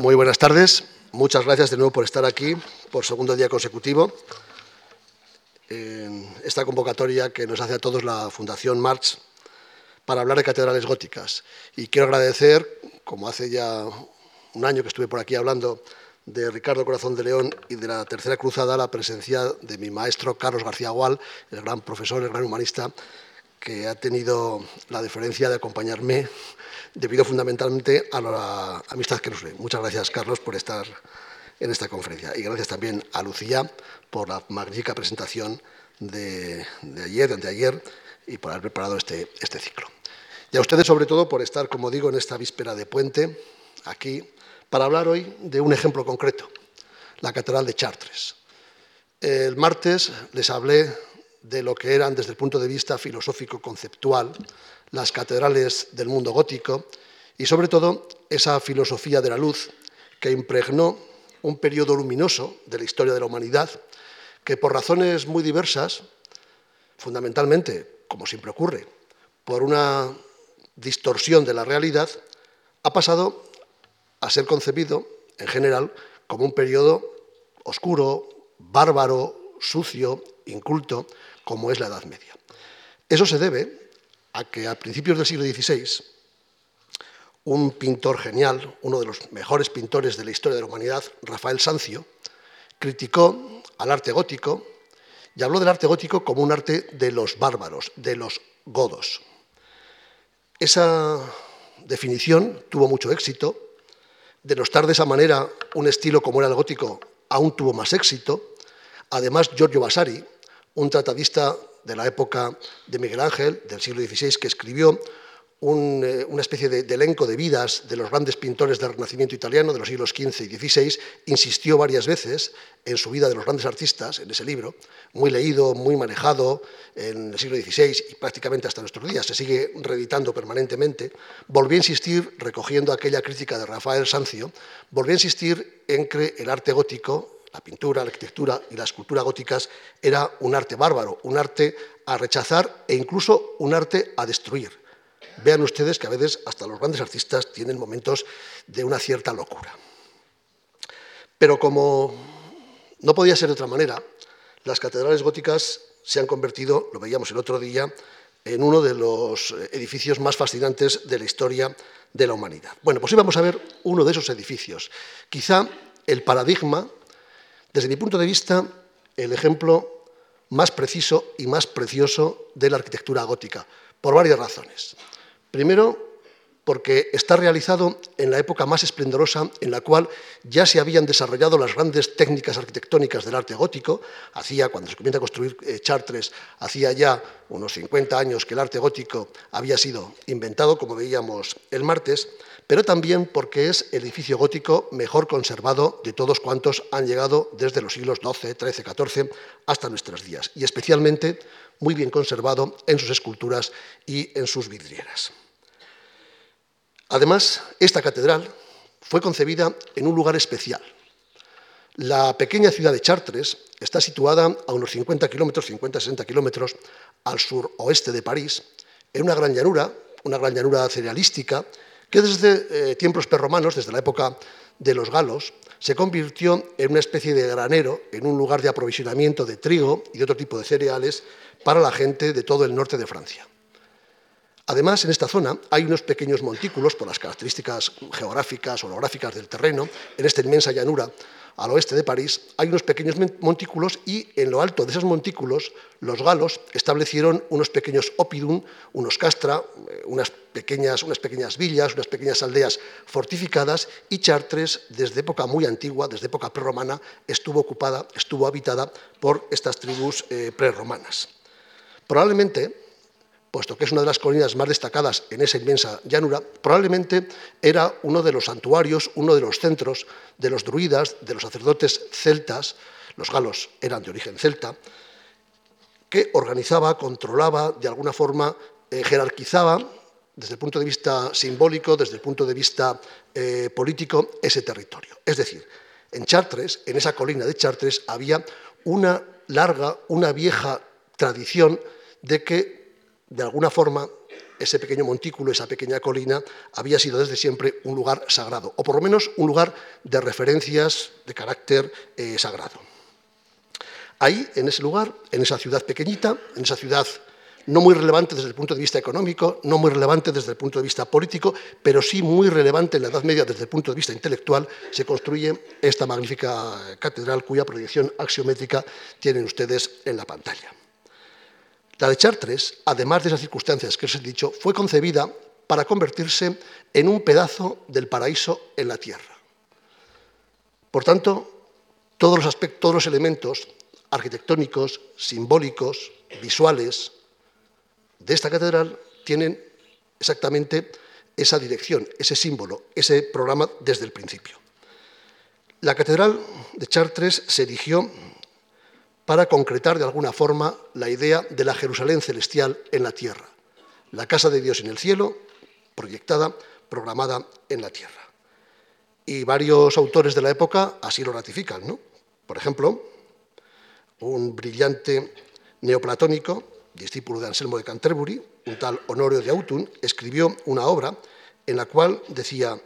Muy buenas tardes. Muchas gracias de nuevo por estar aquí por segundo día consecutivo en esta convocatoria que nos hace a todos la Fundación March para hablar de catedrales góticas. Y quiero agradecer, como hace ya un año que estuve por aquí hablando de Ricardo Corazón de León y de la Tercera Cruzada, la presencia de mi maestro Carlos García Gual, el gran profesor, el gran humanista, que ha tenido la deferencia de acompañarme debido fundamentalmente a la amistad que nos ve. Muchas gracias, Carlos, por estar en esta conferencia. Y gracias también a Lucía por la magnífica presentación de, ayer, de anteayer, y por haber preparado este, este ciclo. Y a ustedes, sobre todo, por estar, como digo, en esta víspera de puente, aquí, para hablar hoy de un ejemplo concreto, la Catedral de Chartres. El martes les hablé de lo que eran, desde el punto de vista filosófico-conceptual, las catedrales del mundo gótico y, sobre todo, esa filosofía de la luz que impregnó un periodo luminoso de la historia de la humanidad, que por razones muy diversas, fundamentalmente, como siempre ocurre, por una distorsión de la realidad, ha pasado a ser concebido, en general, como un periodo oscuro, bárbaro, sucio, inculto, como es la Edad Media. Eso se debe a que a principios del siglo XVI, un pintor genial, uno de los mejores pintores de la historia de la humanidad, Rafael Sancio, criticó al arte gótico y habló del arte gótico como un arte de los bárbaros, de los godos. Esa definición tuvo mucho éxito. Denostar de esa manera un estilo como era el gótico aún tuvo más éxito. Además, Giorgio Vasari, un tratadista de la época de Miguel Ángel, del siglo XVI, que escribió eh, una especie de, elenco de vidas de los grandes pintores del Renacimiento italiano de los siglos XV y XVI, insistió varias veces en su vida de los grandes artistas, en ese libro, muy leído, muy manejado en el siglo XVI y prácticamente hasta nuestros días, se sigue reeditando permanentemente, volvió a insistir, recogiendo aquella crítica de Rafael Sancio, volvió a insistir en que el arte gótico la pintura, la arquitectura y la escultura góticas era un arte bárbaro, un arte a rechazar e incluso un arte a destruir. Vean ustedes que a veces hasta los grandes artistas tienen momentos de una cierta locura. Pero como no podía ser de otra manera, las catedrales góticas se han convertido, lo veíamos el otro día, en uno de los edificios más fascinantes de la historia de la humanidad. Bueno, pues hoy vamos a ver uno de esos edificios. Quizá el paradigma desde mi punto de vista, el ejemplo más preciso y más precioso de la arquitectura gótica, por varias razones. Primero, porque está realizado en la época más esplendorosa en la cual ya se habían desarrollado las grandes técnicas arquitectónicas del arte gótico. Hacía, cuando se comienza a construir eh, Chartres, hacía ya unos 50 años que el arte gótico había sido inventado, como veíamos el martes, pero también porque es el edificio gótico mejor conservado de todos cuantos han llegado desde los siglos XII, XIII, XIV hasta nuestros días, y especialmente muy bien conservado en sus esculturas y en sus vidrieras. Además, esta catedral fue concebida en un lugar especial. La pequeña ciudad de Chartres está situada a unos 50 kilómetros, 50-60 kilómetros al suroeste de París, en una gran llanura, una gran llanura cerealística, que desde eh, tiempos perromanos, desde la época de los galos, se convirtió en una especie de granero, en un lugar de aprovisionamiento de trigo y otro tipo de cereales para la gente de todo el norte de Francia. Además, en esta zona hay unos pequeños montículos, por las características geográficas, orográficas del terreno, en esta inmensa llanura al oeste de París, hay unos pequeños montículos y en lo alto de esos montículos los galos establecieron unos pequeños opidum, unos castra, eh, unas pequeñas, unas pequeñas villas, unas pequeñas aldeas fortificadas y Chartres, desde época muy antigua, desde época prerromana, estuvo ocupada, estuvo habitada por estas tribus eh, prerromanas. Probablemente puesto que es una de las colinas más destacadas en esa inmensa llanura, probablemente era uno de los santuarios, uno de los centros de los druidas, de los sacerdotes celtas, los galos eran de origen celta, que organizaba, controlaba, de alguna forma eh, jerarquizaba, desde el punto de vista simbólico, desde el punto de vista eh, político, ese territorio. Es decir, en Chartres, en esa colina de Chartres, había una larga, una vieja tradición de que de alguna forma, ese pequeño montículo, esa pequeña colina, había sido desde siempre un lugar sagrado, o por lo menos un lugar de referencias de carácter eh, sagrado. Ahí, en ese lugar, en esa ciudad pequeñita, en esa ciudad no muy relevante desde el punto de vista económico, no muy relevante desde el punto de vista político, pero sí muy relevante en la Edad Media desde el punto de vista intelectual, se construye esta magnífica catedral cuya proyección axiométrica tienen ustedes en la pantalla. La de Chartres, además de esas circunstancias que os he dicho, fue concebida para convertirse en un pedazo del paraíso en la tierra. Por tanto, todos los aspectos, todos los elementos arquitectónicos, simbólicos, visuales, de esta catedral tienen exactamente esa dirección, ese símbolo, ese programa desde el principio. La catedral de Chartres se erigió para concretar de alguna forma la idea de la Jerusalén celestial en la tierra, la casa de Dios en el cielo, proyectada, programada en la tierra. Y varios autores de la época así lo ratifican. ¿no? Por ejemplo, un brillante neoplatónico discípulo de Anselmo de Canterbury, un tal Honorio de Autun, escribió una obra en la cual decía,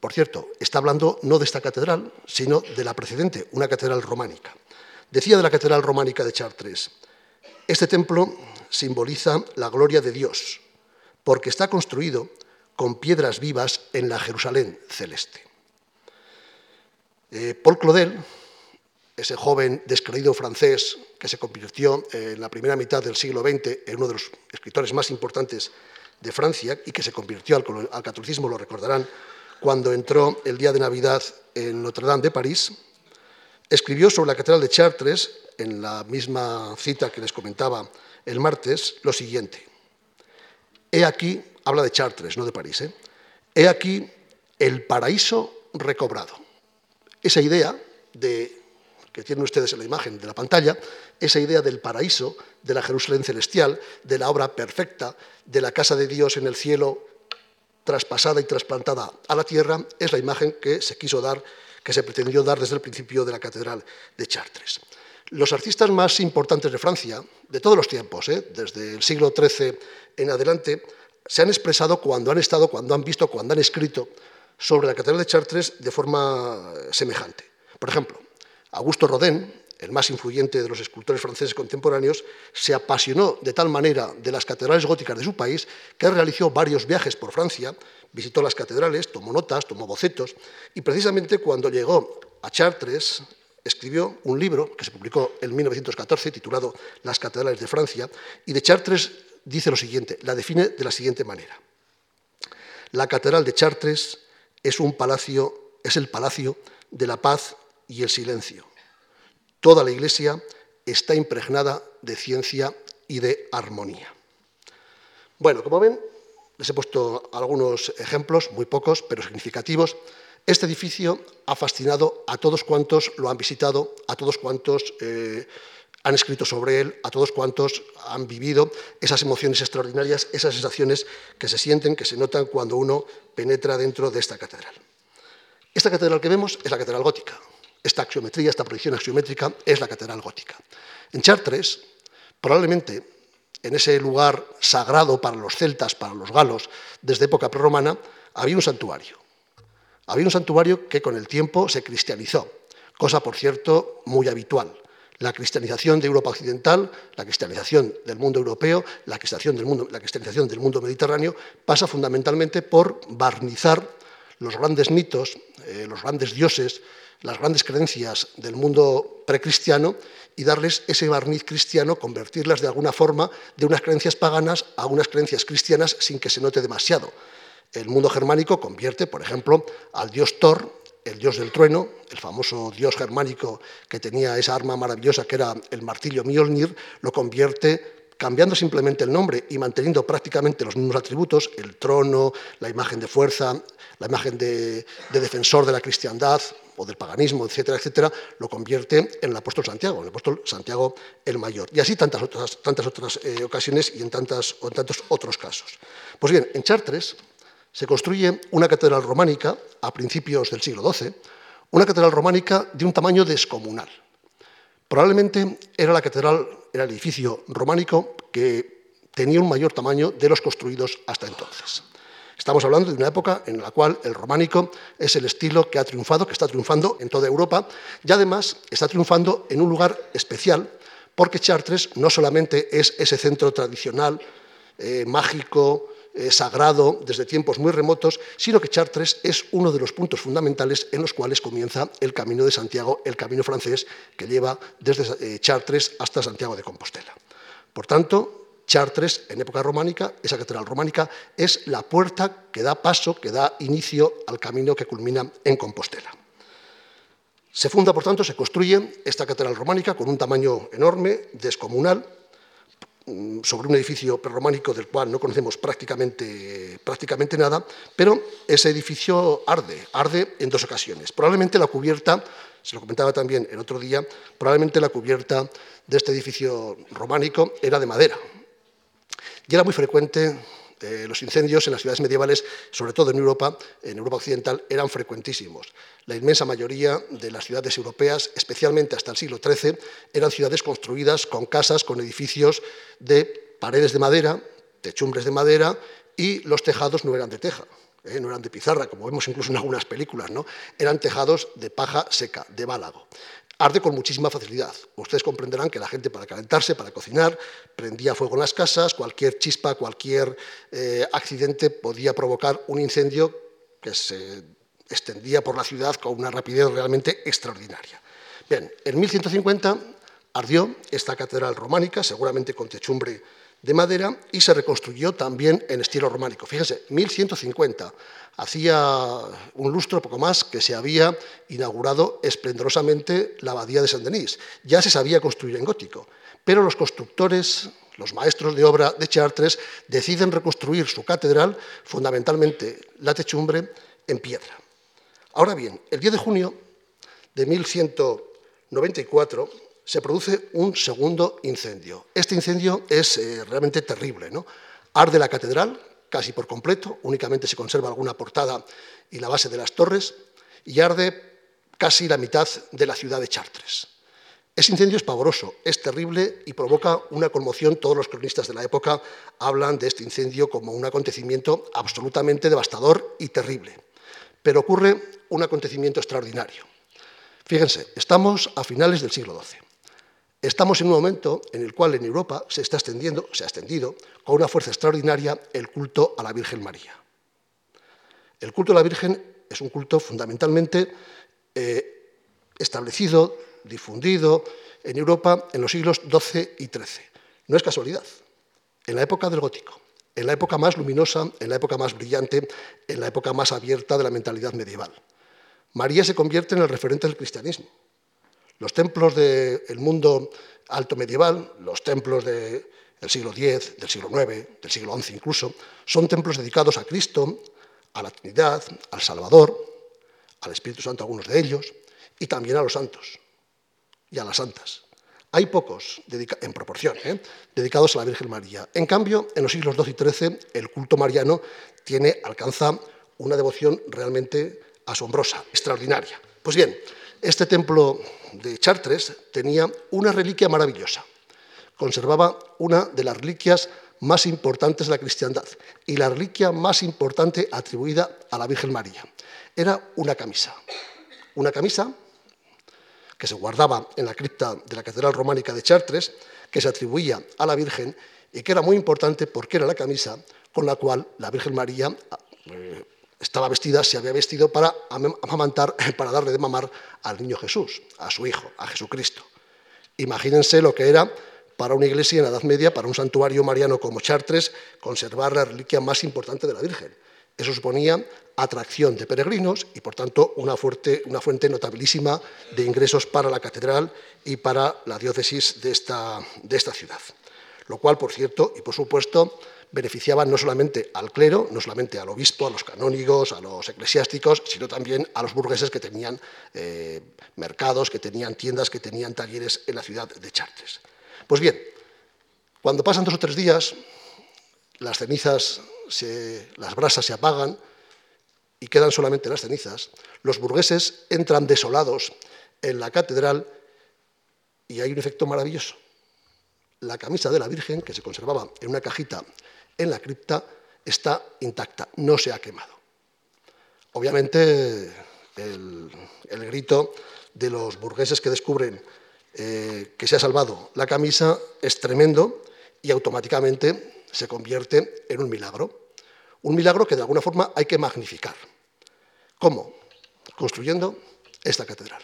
por cierto, está hablando no de esta catedral, sino de la precedente, una catedral románica. Decía de la catedral románica de Chartres, este templo simboliza la gloria de Dios, porque está construido con piedras vivas en la Jerusalén celeste. Eh, Paul Claudel, ese joven descreído francés que se convirtió en la primera mitad del siglo XX en uno de los escritores más importantes de Francia y que se convirtió al, catolicismo, lo recordarán, cuando entró el día de Navidad en Notre Dame de París, escribió sobre la Catedral de Chartres, en la misma cita que les comentaba el martes, lo siguiente. He aquí, habla de Chartres, no de París, ¿eh? he aquí el paraíso recobrado. Esa idea de que tienen ustedes en la imagen de la pantalla, esa idea del paraíso, de la Jerusalén celestial, de la obra perfecta, de la casa de Dios en el cielo traspasada y trasplantada a la tierra, es la imagen que se quiso dar, que se pretendió dar desde el principio de la Catedral de Chartres. Los artistas más importantes de Francia, de todos los tiempos, ¿eh? desde el siglo XIII en adelante, se han expresado cuando han estado, cuando han visto, cuando han escrito sobre la Catedral de Chartres de forma semejante. Por ejemplo, Augusto Rodin, el más influyente de los escultores franceses contemporáneos, se apasionó de tal manera de las catedrales góticas de su país que realizó varios viajes por Francia, visitó las catedrales, tomó notas, tomó bocetos, y precisamente cuando llegó a Chartres, escribió un libro que se publicó en 1914 titulado Las catedrales de Francia, y de Chartres dice lo siguiente, la define de la siguiente manera. La catedral de Chartres es un palacio, es el palacio de la paz y el silencio. Toda la Iglesia está impregnada de ciencia y de armonía. Bueno, como ven, les he puesto algunos ejemplos, muy pocos, pero significativos. Este edificio ha fascinado a todos cuantos lo han visitado, a todos cuantos eh, han escrito sobre él, a todos cuantos han vivido esas emociones extraordinarias, esas sensaciones que se sienten, que se notan cuando uno penetra dentro de esta catedral. Esta catedral que vemos es la catedral gótica, esta axiometría, esta proyección axiométrica, es la catedral gótica. En Chartres, probablemente en ese lugar sagrado para los celtas, para los galos, desde época prerromana, había un santuario. Había un santuario que con el tiempo se cristianizó, cosa, por cierto, muy habitual. La cristianización de Europa Occidental, la cristianización del mundo europeo, la cristianización del mundo, la cristianización del mundo mediterráneo pasa fundamentalmente por barnizar los grandes mitos, eh, los grandes dioses, las grandes creencias del mundo precristiano y darles ese barniz cristiano, convertirlas de alguna forma de unas creencias paganas a unas creencias cristianas sin que se note demasiado. El mundo germánico convierte, por ejemplo, al dios Thor, el dios del trueno, el famoso dios germánico que tenía esa arma maravillosa que era el martillo Mjolnir, lo convierte cambiando simplemente el nombre y manteniendo prácticamente los mismos atributos, el trono, la imagen de fuerza, la imagen de, defensor de la cristiandad o del paganismo, etcétera, etcétera, lo convierte en el apóstol Santiago, en el apóstol Santiago el Mayor. Y así tantas otras, tantas otras eh, ocasiones y en, tantas, tantos otros casos. Pues bien, en Chartres se construye una catedral románica a principios del siglo XII, una catedral románica de un tamaño descomunal. Probablemente era la catedral, era el edificio románico que tenía un mayor tamaño de los construidos hasta entonces. Estamos hablando de una época en la cual el románico es el estilo que ha triunfado, que está triunfando en toda Europa y además está triunfando en un lugar especial porque Chartres no solamente es ese centro tradicional, eh, mágico, eh, sagrado desde tiempos muy remotos, sino que Chartres es uno de los puntos fundamentales en los cuales comienza el Camino de Santiago, el camino francés que lleva desde eh, Chartres hasta Santiago de Compostela. Por tanto, Chartres, en época románica, esa catedral románica, es la puerta que da paso, que da inicio al camino que culmina en Compostela. Se funda, por tanto, se construye esta catedral románica con un tamaño enorme, descomunal, sobre un edificio prerrománico del cual no conocemos prácticamente, prácticamente nada, pero ese edificio arde, arde en dos ocasiones. Probablemente la cubierta, se lo comentaba también el otro día, probablemente la cubierta de este edificio románico era de madera. Y era muy frecuente eh, los incendios en las ciudades medievales, sobre todo en Europa, en Europa occidental, eran frecuentísimos. La inmensa mayoría de las ciudades europeas, especialmente hasta el siglo XIII, eran ciudades construidas con casas, con edificios de paredes de madera, techumbres de madera, y los tejados no eran de teja, eh, no eran de pizarra, como vemos incluso en algunas películas, ¿no? eran tejados de paja seca, de bálago arde con muchísima facilidad. Ustedes comprenderán que la gente para calentarse, para cocinar, prendía fuego en las casas, cualquier chispa, cualquier eh, accidente podía provocar un incendio que se extendía por la ciudad con una rapidez realmente extraordinaria. Bien, en 1150 ardió esta catedral románica, seguramente con techumbre de madera, y se reconstruyó también en estilo románico. Fíjense, 1150 Hacía un lustro, poco más, que se había inaugurado esplendorosamente la abadía de Saint-Denis. Ya se sabía construir en gótico, pero los constructores, los maestros de obra de Chartres, deciden reconstruir su catedral, fundamentalmente la techumbre, en piedra. Ahora bien, el 10 de junio de 1194 se produce un segundo incendio. Este incendio es eh, realmente terrible. ¿no? Arde la catedral, casi por completo, únicamente se conserva alguna portada y la base de las torres, y arde casi la mitad de la ciudad de Chartres. Ese incendio es pavoroso, es terrible y provoca una conmoción. Todos los cronistas de la época hablan de este incendio como un acontecimiento absolutamente devastador y terrible. Pero ocurre un acontecimiento extraordinario. Fíjense, estamos a finales del siglo XII. Estamos en un momento en el cual en Europa se está extendiendo, se ha extendido con una fuerza extraordinaria el culto a la Virgen María. El culto a la Virgen es un culto fundamentalmente eh, establecido, difundido en Europa en los siglos XII y XIII. No es casualidad. En la época del gótico, en la época más luminosa, en la época más brillante, en la época más abierta de la mentalidad medieval. María se convierte en el referente del cristianismo. Los templos del mundo alto medieval, los templos del siglo X, del siglo IX, del siglo XI incluso, son templos dedicados a Cristo, a la Trinidad, al Salvador, al Espíritu Santo, algunos de ellos, y también a los santos y a las santas. Hay pocos, en proporción, ¿eh? dedicados a la Virgen María. En cambio, en los siglos XII y XIII, el culto mariano tiene, alcanza una devoción realmente asombrosa, extraordinaria. Pues bien, este templo de Chartres tenía una reliquia maravillosa. Conservaba una de las reliquias más importantes de la cristiandad y la reliquia más importante atribuida a la Virgen María. Era una camisa. Una camisa que se guardaba en la cripta de la Catedral Románica de Chartres, que se atribuía a la Virgen y que era muy importante porque era la camisa con la cual la Virgen María eh, estaba vestida, se había vestido para amamantar, para darle de mamar al niño Jesús, a su hijo, a Jesucristo. Imagínense lo que era para una iglesia en la Edad Media, para un santuario mariano como Chartres, conservar la reliquia más importante de la Virgen. Eso suponía atracción de peregrinos y, por tanto, una, fuente notabilísima de ingresos para la catedral y para la diócesis de esta ciudad. Lo cual, por cierto, y por supuesto, beneficiaban no solamente al clero, no solamente al obispo, a los canónigos, a los eclesiásticos, sino también a los burgueses que tenían eh, mercados, que tenían tiendas, que tenían talleres en la ciudad de Chartres. Pues bien, cuando pasan dos o tres días, las cenizas, las brasas se apagan y quedan solamente las cenizas, los burgueses entran desolados en la catedral y hay un efecto maravilloso. la camisa de la Virgen, que se conservaba en una cajita en la cripta, está intacta, no se ha quemado. Obviamente, el, grito de los burgueses que descubren eh, que se ha salvado la camisa es tremendo y automáticamente se convierte en un milagro. Un milagro que de alguna forma hay que magnificar. ¿Cómo? Construyendo esta catedral.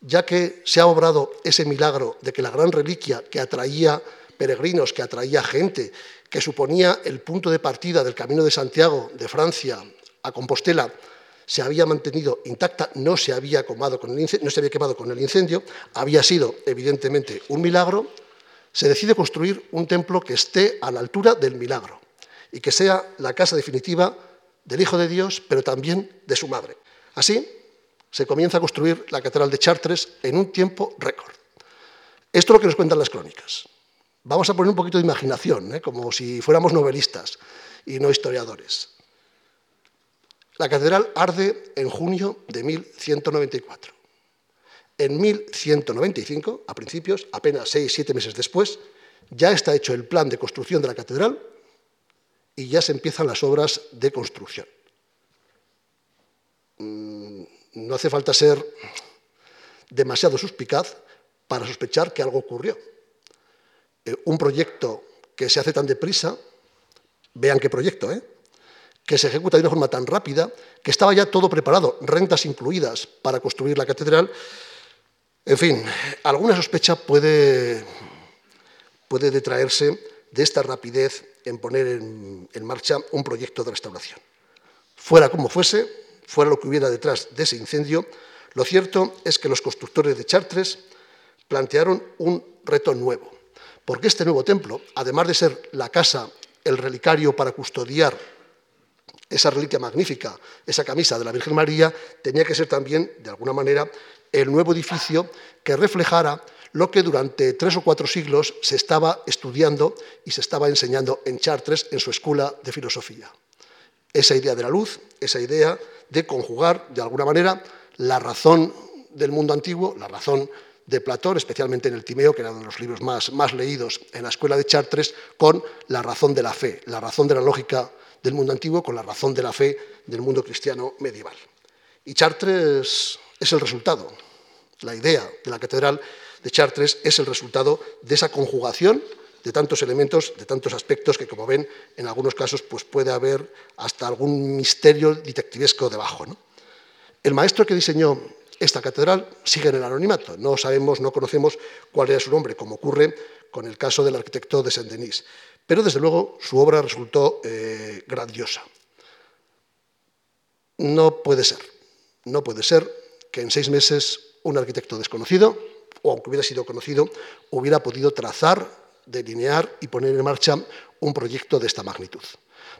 Ya que se ha obrado ese milagro de que la gran reliquia que atraía peregrinos, que atraía gente, que suponía el punto de partida del Camino de Santiago de Francia a Compostela, se había mantenido intacta, no se había, quemado con el incendio, no se había quemado con el incendio, había sido evidentemente un milagro, se decide construir un templo que esté a la altura del milagro y que sea la casa definitiva del Hijo de Dios, pero también de su madre. Así se comienza a construir la Catedral de Chartres en un tiempo récord. Esto es lo que nos cuentan las crónicas. Vamos a poner un poquito de imaginación, ¿eh? como si fuéramos novelistas y no historiadores. La catedral arde en junio de 1194. En 1195, a principios, apenas seis, siete meses después, ya está hecho el plan de construcción de la catedral y ya se empiezan las obras de construcción. Mm, no hace falta ser demasiado suspicaz para sospechar que algo ocurrió. Eh, un proyecto que se hace tan deprisa, vean qué proyecto, ¿eh? que se ejecuta de una forma tan rápida, que estaba ya todo preparado, rentas incluidas para construir la catedral. En fin, alguna sospecha puede, puede detraerse de esta rapidez en poner en, en marcha un proyecto de restauración. Fuera como fuese, fuera lo que hubiera detrás de ese incendio, lo cierto es que los constructores de Chartres plantearon un reto nuevo, porque este nuevo templo, además de ser la casa, el relicario para custodiar esa reliquia magnífica, esa camisa de la Virgen María, tenía que ser también, de alguna manera, el nuevo edificio que reflejara lo que durante tres o cuatro siglos se estaba estudiando y se estaba enseñando en Chartres en su escuela de filosofía. Esa idea de la luz, esa idea de conjugar, de alguna manera, la razón del mundo antiguo, la razón de Platón, especialmente en el Timeo, que era uno de los libros más, más leídos en la escuela de Chartres, con la razón de la fe, la razón de la lógica del mundo antiguo con la razón de la fe del mundo cristiano medieval. Y Chartres es el resultado. La idea de la catedral de Chartres es el resultado de esa conjugación de tantos elementos, de tantos aspectos que, como ven, en algunos casos pues puede haber hasta algún misterio detectivesco debajo. El maestro que diseñó esta catedral sigue en el anonimato. No sabemos, no conocemos cuál era su nombre, como ocurre con el caso del arquitecto de Saint-Denis. Pero desde luego su obra resultó eh, grandiosa. No puede ser, no puede ser que en seis meses un arquitecto desconocido, o aunque hubiera sido conocido, hubiera podido trazar, delinear y poner en marcha un proyecto de esta magnitud.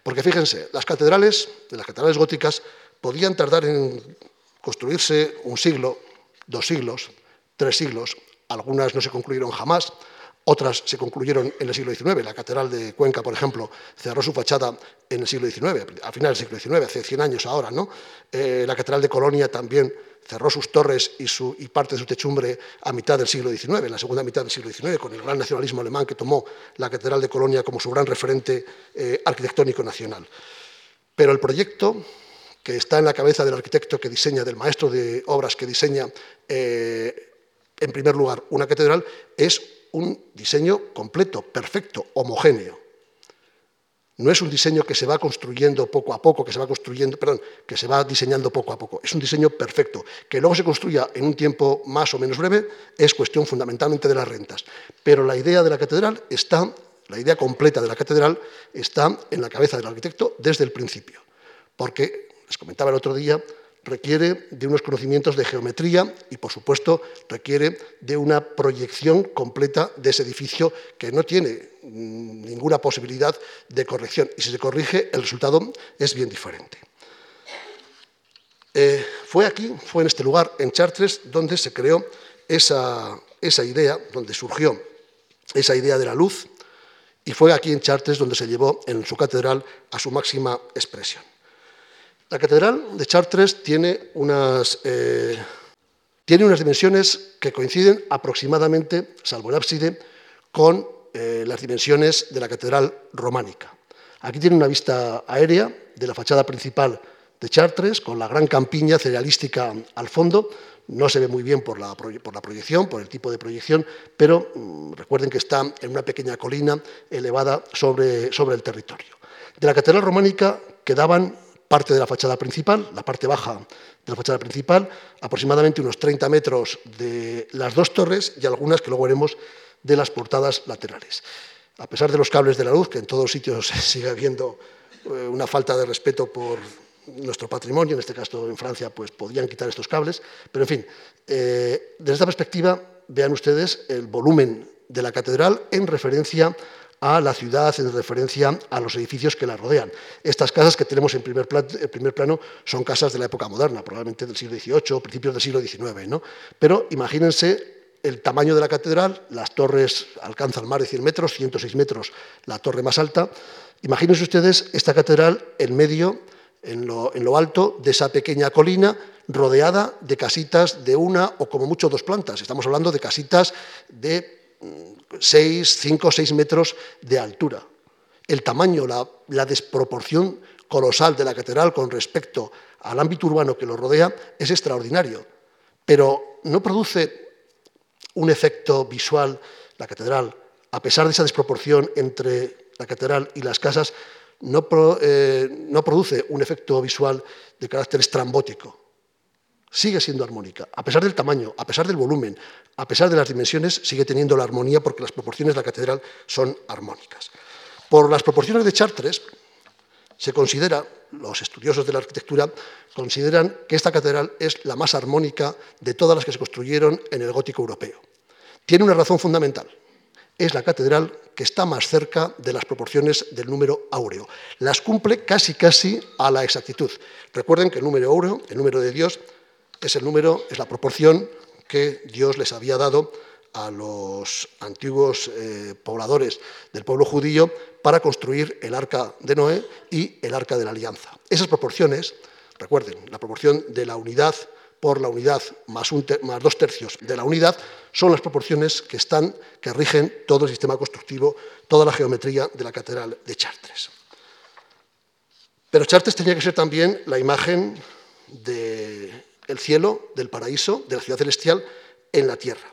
Porque fíjense, las catedrales, las catedrales góticas, podían tardar en construirse un siglo, dos siglos, tres siglos, algunas no se concluyeron jamás, otras se concluyeron en el siglo XIX. La Catedral de Cuenca, por ejemplo, cerró su fachada en el siglo XIX, a final del siglo XIX, hace 100 años ahora. ¿no? Eh, la Catedral de Colonia también cerró sus torres y, parte de su techumbre a mitad del siglo XIX, en la segunda mitad del siglo XIX, con el gran nacionalismo alemán que tomó la Catedral de Colonia como su gran referente eh, arquitectónico nacional. Pero el proyecto que está en la cabeza del arquitecto que diseña, del maestro de obras que diseña, eh, en primer lugar, una catedral, es un diseño completo, perfecto, homogéneo. No es un diseño que se va construyendo poco a poco, que se va construyendo, perdón, que se va diseñando poco a poco. Es un diseño perfecto. Que luego se construya en un tiempo más o menos breve es cuestión fundamentalmente de las rentas. Pero la idea de la catedral está, la idea completa de la catedral está en la cabeza del arquitecto desde el principio. Porque, les comentaba el otro día, requiere de unos conocimientos de geometría y, por supuesto, requiere de una proyección completa de ese edificio que no tiene mm, ninguna posibilidad de corrección. Y si se corrige, el resultado es bien diferente. Eh, fue aquí, fue en este lugar, en Chartres, donde se creó esa, esa idea, donde surgió esa idea de la luz, y fue aquí en Chartres donde se llevó en su catedral a su máxima expresión. La catedral de Chartres tiene unas, eh, tiene unas dimensiones que coinciden aproximadamente, salvo el ábside, con eh, las dimensiones de la catedral románica. Aquí tiene una vista aérea de la fachada principal de Chartres, con la gran campiña cerealística al fondo. No se ve muy bien por la, proyección, por el tipo de proyección, pero mm, recuerden que está en una pequeña colina elevada sobre, sobre el territorio. De la catedral románica quedaban parte de la fachada principal, la parte baja de la fachada principal, aproximadamente unos 30 metros de las dos torres y algunas que luego veremos de las portadas laterales. A pesar de los cables de la luz, que en todos sitios sigue habiendo eh, una falta de respeto por nuestro patrimonio, en este caso en Francia, pues podían quitar estos cables, pero en fin, eh, desde esta perspectiva, vean ustedes el volumen de la catedral en referencia a la ciudad, en referencia a los edificios que la rodean. Estas casas que tenemos en primer, plano, son casas de la época moderna, probablemente del siglo XVIII, principios del siglo XIX, ¿no? pero imagínense el tamaño de la catedral, las torres alcanzan más de 100 metros, 106 metros la torre más alta. Imagínense ustedes esta catedral en medio, en lo, en lo alto de esa pequeña colina, rodeada de casitas de una o como mucho dos plantas. Estamos hablando de casitas de 6, 5, 6 metros de altura. El tamaño, la, la desproporción colosal de la catedral con respecto al ámbito urbano que lo rodea es extraordinario, pero no produce un efecto visual, la catedral, a pesar de esa desproporción entre la catedral y las casas, no, eh, no produce un efecto visual de carácter estrambótico. Sigue siendo armónica, a pesar del tamaño, a pesar del volumen, a pesar de las dimensiones, sigue teniendo la armonía porque las proporciones de la catedral son armónicas. Por las proporciones de Chartres, se considera, los estudiosos de la arquitectura consideran que esta catedral es la más armónica de todas las que se construyeron en el gótico europeo. Tiene una razón fundamental. Es la catedral que está más cerca de las proporciones del número áureo. Las cumple casi casi a la exactitud. Recuerden que el número áureo, el número de Dios, es el número, es la proporción que Dios les había dado a los antiguos eh, pobladores del pueblo judío para construir el arca de Noé y el arca de la alianza. Esas proporciones, recuerden, la proporción de la unidad por la unidad más, más, dos tercios de la unidad son las proporciones que están, que rigen todo el sistema constructivo, toda la geometría de la catedral de Chartres. Pero Chartres tenía que ser también la imagen del cielo, del paraíso, de la ciudad celestial en la tierra.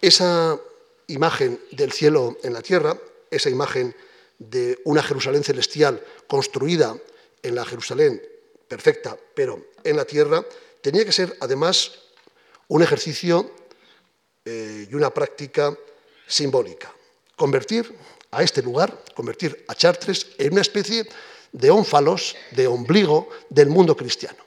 Esa imagen del cielo en la tierra, esa imagen de una Jerusalén celestial construida en la Jerusalén perfecta, pero en la tierra, tenía que ser además un ejercicio eh, y una práctica simbólica. Convertir a este lugar, convertir a Chartres en una especie de ónfalos, de ombligo del mundo cristiano.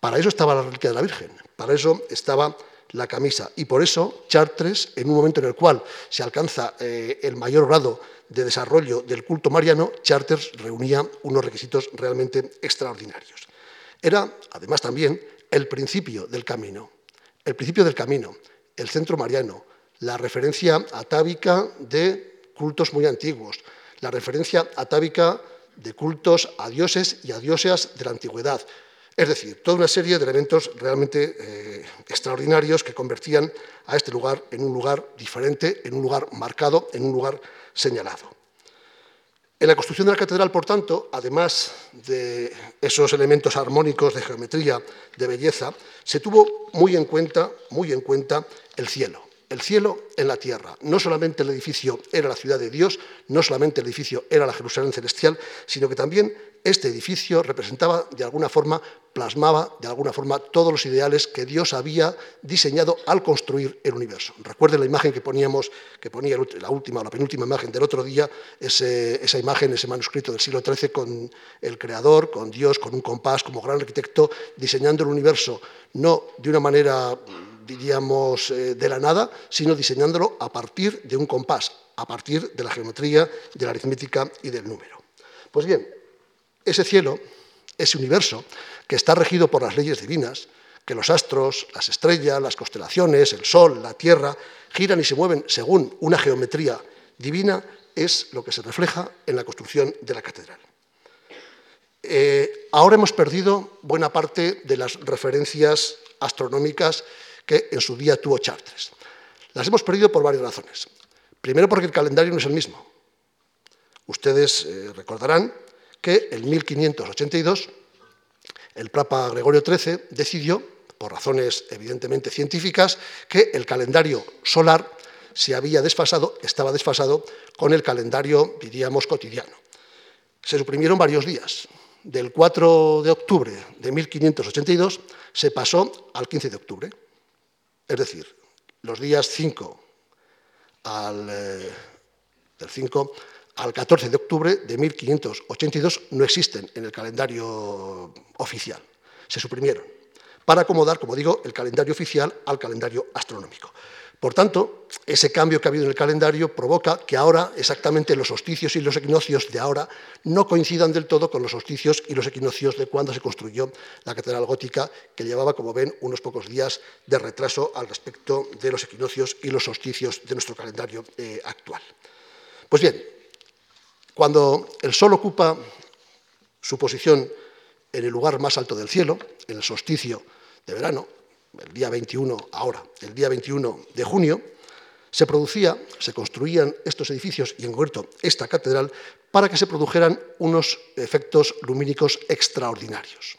Para eso estaba la reliquia de la Virgen, para eso estaba la camisa. Y por eso Chartres, en un momento en el cual se alcanza eh, el mayor grado de desarrollo del culto mariano, Chartres reunía unos requisitos realmente extraordinarios. Era, además, también el principio del camino. El principio del camino, el centro mariano, la referencia atávica de cultos muy antiguos, la referencia atávica de cultos a dioses y a diosas de la antigüedad, es decir, toda una serie de elementos realmente eh, extraordinarios que convertían a este lugar en un lugar diferente, en un lugar marcado, en un lugar señalado. En la construcción de la catedral, por tanto, además de esos elementos armónicos de geometría, de belleza, se tuvo muy en cuenta, muy en cuenta el cielo el cielo en la tierra. No solamente el edificio era la ciudad de Dios, no solamente el edificio era la Jerusalén celestial, sino que también este edificio representaba de alguna forma, plasmaba de alguna forma todos los ideales que Dios había diseñado al construir el universo. Recuerden la imagen que poníamos, que ponía la última o la penúltima imagen del otro día, esa imagen, ese manuscrito del siglo XIII con el creador, con Dios, con un compás, como gran arquitecto, diseñando el universo, no de una manera diríamos, eh, de la nada, sino diseñándolo a partir de un compás, a partir de la geometría, de la aritmética y del número. Pues bien, ese cielo, ese universo, que está regido por las leyes divinas, que los astros, las estrellas, las constelaciones, el sol, la tierra, giran y se mueven según una geometría divina, es lo que se refleja en la construcción de la catedral. Eh, ahora hemos perdido buena parte de las referencias astronómicas que en su día tuvo Chartres. Las hemos perdido por varias razones. Primero porque el calendario no es el mismo. Ustedes eh, recordarán que en 1582 el Papa Gregorio XIII decidió, por razones evidentemente científicas, que el calendario solar se había desfasado, estaba desfasado con el calendario, diríamos, cotidiano. Se suprimieron varios días. Del 4 de octubre de 1582 se pasó al 15 de octubre. Es decir, los días 5 al, eh, del 5 al 14 de octubre de 1582 no existen en el calendario oficial. Se suprimieron para acomodar, como digo, el calendario oficial al calendario astronómico. Por tanto, ese cambio que ha habido en el calendario provoca que ahora exactamente los solsticios y los equinoccios de ahora no coincidan del todo con los solsticios y los equinoccios de cuando se construyó la catedral gótica, que llevaba, como ven, unos pocos días de retraso al respecto de los equinoccios y los solsticios de nuestro calendario eh, actual. Pues bien, cuando el Sol ocupa su posición en el lugar más alto del cielo, en el solsticio de verano, el día 21, ahora, el día 21 de junio, se producía, se construían estos edificios y en concreto esta catedral para que se produjeran unos efectos lumínicos extraordinarios.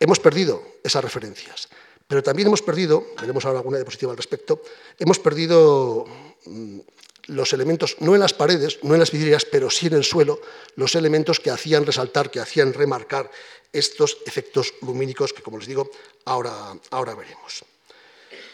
Hemos perdido esas referencias, pero también hemos perdido, veremos ahora alguna diapositiva al respecto, hemos perdido mm, los elementos, no en las paredes, no en las vidrieras, pero sí en el suelo, los elementos que hacían resaltar, que hacían remarcar estos efectos lumínicos que, como les digo, ahora, ahora veremos.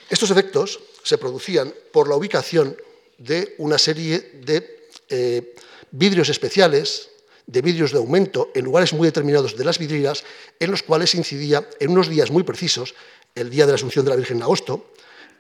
Estos efectos se producían por la ubicación de una serie de eh, vidrios especiales, de vidrios de aumento, en lugares muy determinados de las vidrieras, en los cuales incidía en unos días muy precisos, el día de la Asunción de la Virgen en agosto,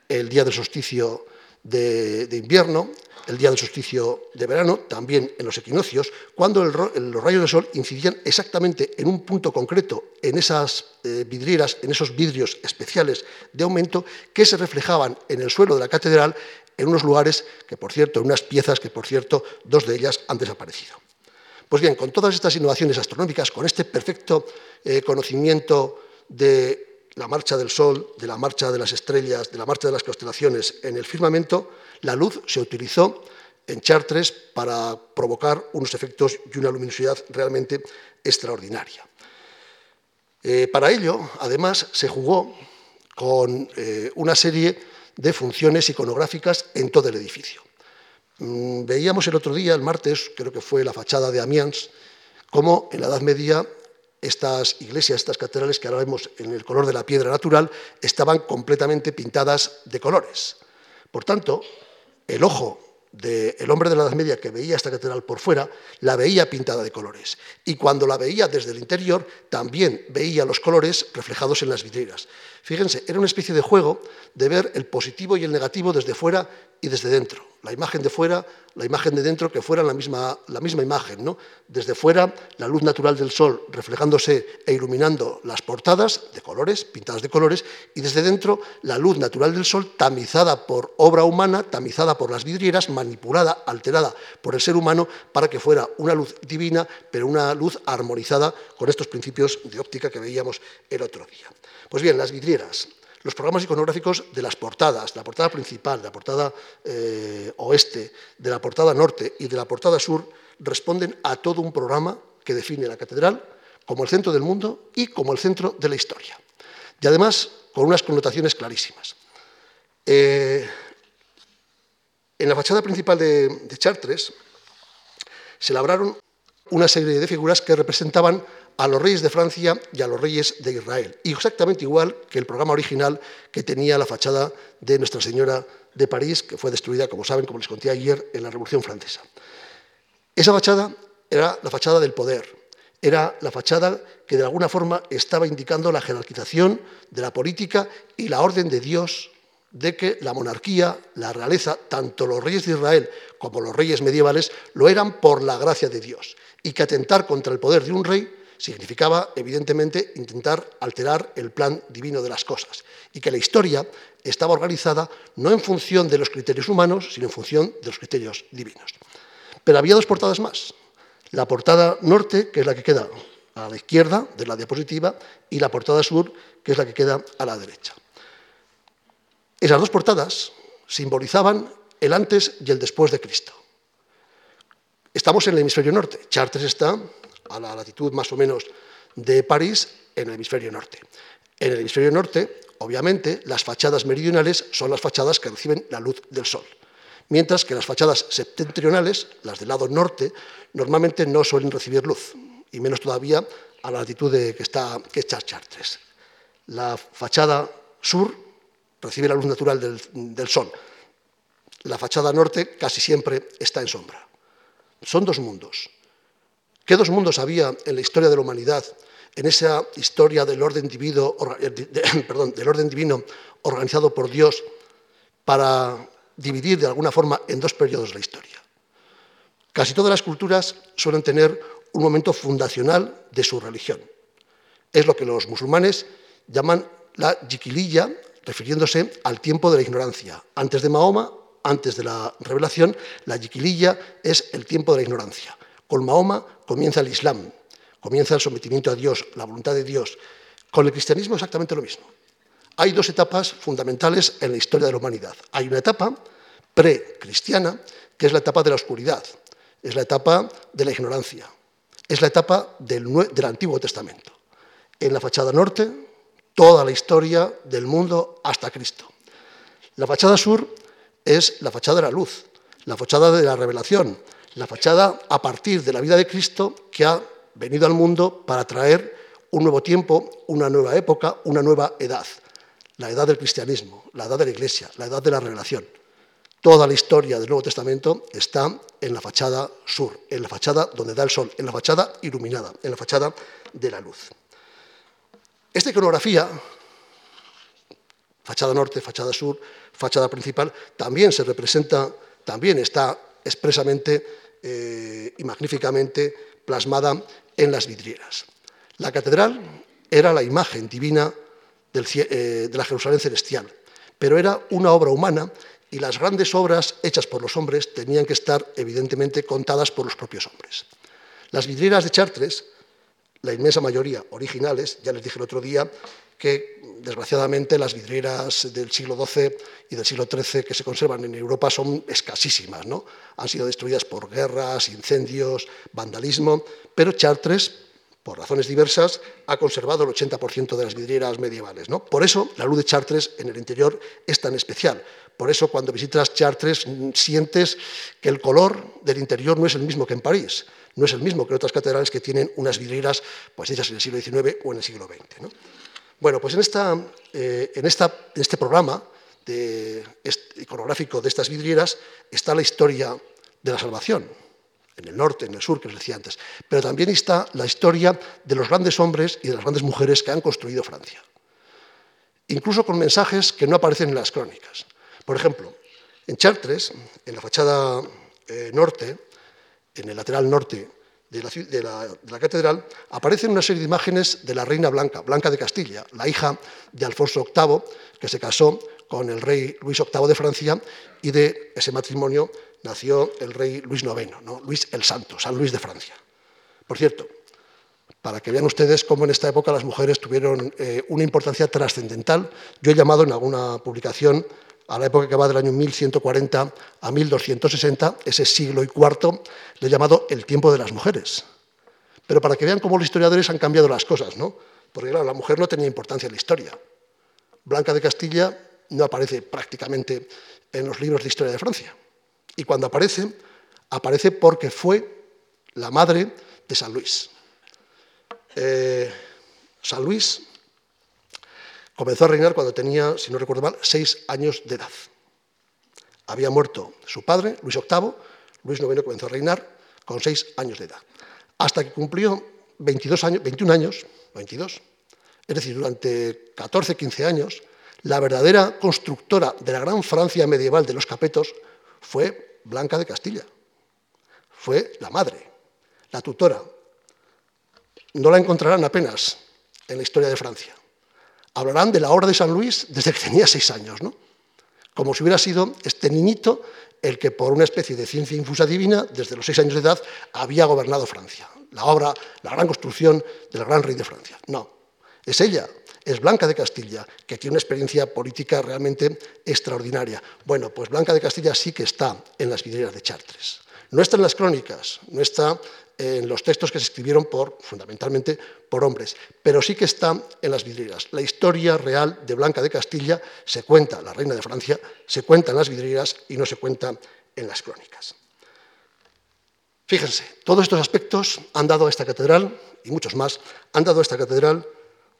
el día del solsticio de invierno, el día del solsticio de verano, también en los equinoccios, cuando los rayos del sol incidían exactamente en un punto concreto, en esas eh, vidrieras, en esos vidrios especiales de aumento, que se reflejaban en el suelo de la catedral en unos lugares que, por cierto, en unas piezas que, por cierto, dos de ellas han desaparecido. Pues bien, con todas estas innovaciones astronómicas, con este perfecto eh, conocimiento de la marcha del Sol, de la marcha de las estrellas, de la marcha de las constelaciones en el firmamento, la luz se utilizó en Chartres para provocar unos efectos y una luminosidad realmente extraordinaria. Eh, para ello, además, se jugó con eh, una serie de funciones iconográficas en todo el edificio. Mm, veíamos el otro día, el martes, creo que fue la fachada de Amiens, cómo en la Edad Media estas iglesias, estas catedrales que ahora vemos en el color de la piedra natural, estaban completamente pintadas de colores. Por tanto, el ojo del hombre de la Edad Media que veía esta catedral por fuera, la veía pintada de colores. Y cuando la veía desde el interior, también veía los colores reflejados en las vidrieras. Fíjense, era una especie de juego de ver el positivo y el negativo desde fuera y desde dentro. La imagen de fuera, la imagen de dentro, que fueran la misma, la misma imagen. ¿no? Desde fuera, la luz natural del sol reflejándose e iluminando las portadas de colores, pintadas de colores, y desde dentro, la luz natural del sol tamizada por obra humana, tamizada por las vidrieras, manipulada, alterada por el ser humano, para que fuera una luz divina, pero una luz armonizada con estos principios de óptica que veíamos el otro día. Pues bien, las vidrieras, los programas iconográficos de las portadas, la portada principal, la portada eh, oeste, de la portada norte y de la portada sur, responden a todo un programa que define la catedral como el centro del mundo y como el centro de la historia. Y además con unas connotaciones clarísimas. Eh, en la fachada principal de, de Chartres se labraron una serie de figuras que representaban a los reyes de Francia y a los reyes de Israel. Y exactamente igual que el programa original que tenía la fachada de Nuestra Señora de París, que fue destruida, como saben, como les conté ayer, en la Revolución Francesa. Esa fachada era la fachada del poder, era la fachada que de alguna forma estaba indicando la jerarquización de la política y la orden de Dios de que la monarquía, la realeza, tanto los reyes de Israel como los reyes medievales, lo eran por la gracia de Dios, y que atentar contra el poder de un rey significaba, evidentemente, intentar alterar el plan divino de las cosas y que la historia estaba organizada no en función de los criterios humanos, sino en función de los criterios divinos. Pero había dos portadas más. La portada norte, que es la que queda a la izquierda de la diapositiva, y la portada sur, que es la que queda a la derecha. Esas dos portadas simbolizaban el antes y el después de Cristo. Estamos en el hemisferio norte. Chartres está a la latitud más o menos de París, en el hemisferio norte. En el hemisferio norte, obviamente, las fachadas meridionales son las fachadas que reciben la luz del sol, mientras que las fachadas septentrionales, las del lado norte, normalmente no suelen recibir luz, y menos todavía a la latitud de que está que es Chartres. La fachada sur recibe la luz natural del sol. La fachada norte casi siempre está en sombra. Son dos mundos. ¿Qué dos mundos había en la historia de la humanidad, en esa historia del orden divino, eh, perdón, del orden divino organizado por Dios para dividir de alguna forma en dos periodos la historia? Casi todas las culturas suelen tener un momento fundacional de su religión. Es lo que los musulmanes llaman la yiquililla, refiriéndose al tiempo de la ignorancia. Antes de Mahoma antes de la revelación, la yiquililla es el tiempo de la ignorancia. Con Mahoma comienza el Islam, comienza el sometimiento a Dios, la voluntad de Dios. Con el cristianismo exactamente lo mismo. Hay dos etapas fundamentales en la historia de la humanidad. Hay una etapa pre-cristiana, que es la etapa de la oscuridad, es la etapa de la ignorancia, es la etapa del, del Antiguo Testamento. En la fachada norte, toda la historia del mundo hasta Cristo. La fachada sur es la fachada de la luz, la fachada de la revelación, la fachada a partir de la vida de Cristo que ha venido al mundo para traer un nuevo tiempo, una nueva época, una nueva edad. La edad del cristianismo, la edad de la iglesia, la edad de la revelación. Toda la historia del Nuevo Testamento está en la fachada sur, en la fachada donde da el sol, en la fachada iluminada, en la fachada de la luz. Esta iconografía fachada norte, fachada sur, fachada principal, también se representa, también está expresamente eh, y magníficamente plasmada en las vidrieras. La catedral era la imagen divina eh, de la Jerusalén celestial, pero era una obra humana y las grandes obras hechas por los hombres tenían que estar evidentemente contadas por los propios hombres. Las vidrieras de Chartres, la inmensa mayoría originales, ya les dije el otro día, que desgraciadamente las vidrieras del siglo XII y del siglo XIII que se conservan en Europa son escasísimas. ¿no? Han sido destruidas por guerras, incendios, vandalismo, pero Chartres, por razones diversas, ha conservado el 80% de las vidrieras medievales. ¿no? Por eso la luz de Chartres en el interior es tan especial. Por eso cuando visitas Chartres sientes que el color del interior no es el mismo que en París, no es el mismo que en otras catedrales que tienen unas vidrieras pues, hechas en el siglo XIX o en el siglo XX. ¿no? Bueno, pues en, eh, este programa iconográfico de estas vidrieras está la historia de la salvación, en el norte, en el sur, que os decía antes, pero también está la historia de los grandes hombres y de las grandes mujeres que han construido Francia, incluso con mensajes que no aparecen en las crónicas. Por ejemplo, en Chartres, en la fachada eh, norte, en el lateral norte de la, catedral, aparecen una serie de imágenes de la reina Blanca, Blanca de Castilla, la hija de Alfonso VIII, que se casó con el rey Luis VIII de Francia, y de ese matrimonio nació el rey Luis IX, ¿no? Luis el Santo, San Luis de Francia. Por cierto, para que vean ustedes cómo en esta época las mujeres tuvieron eh, una importancia trascendental, yo he llamado en alguna publicación a la época que va del año 1140 a 1260, ese siglo y cuarto, le he llamado el tiempo de las mujeres. Pero para que vean cómo los historiadores han cambiado las cosas, ¿no? Porque la mujer no tenía importancia en la historia. Blanca de Castilla no aparece prácticamente en los libros de historia de Francia. Y cuando aparece, aparece porque fue la madre de San Luis. Eh, San Luis Comenzó a reinar cuando tenía, si no recuerdo mal, seis años de edad. Había muerto su padre, Luis VIII, Luis IX comenzó a reinar con seis años de edad. Hasta que cumplió 22 años, 21 años, 22, es decir, durante 14, 15 años, la verdadera constructora de la gran Francia medieval de los capetos fue Blanca de Castilla. Fue la madre, la tutora. No la encontrarán apenas en la historia de Francia hablarán de la obra de San Luis desde que tenía seis años, ¿no? como si hubiera sido este niñito el que por una especie de ciencia infusa divina, desde los seis años de edad, había gobernado Francia. La obra, la gran construcción del gran rey de Francia. No, es ella, es Blanca de Castilla, que tiene una experiencia política realmente extraordinaria. Bueno, pues Blanca de Castilla sí que está en las vidrieras de Chartres. No está en las crónicas, no está en los textos que se escribieron por, fundamentalmente por hombres, pero sí que está en las vidrieras. La historia real de Blanca de Castilla se cuenta, la reina de Francia, se cuenta en las vidrieras y no se cuenta en las crónicas. Fíjense, todos estos aspectos han dado a esta catedral, y muchos más, han dado a esta catedral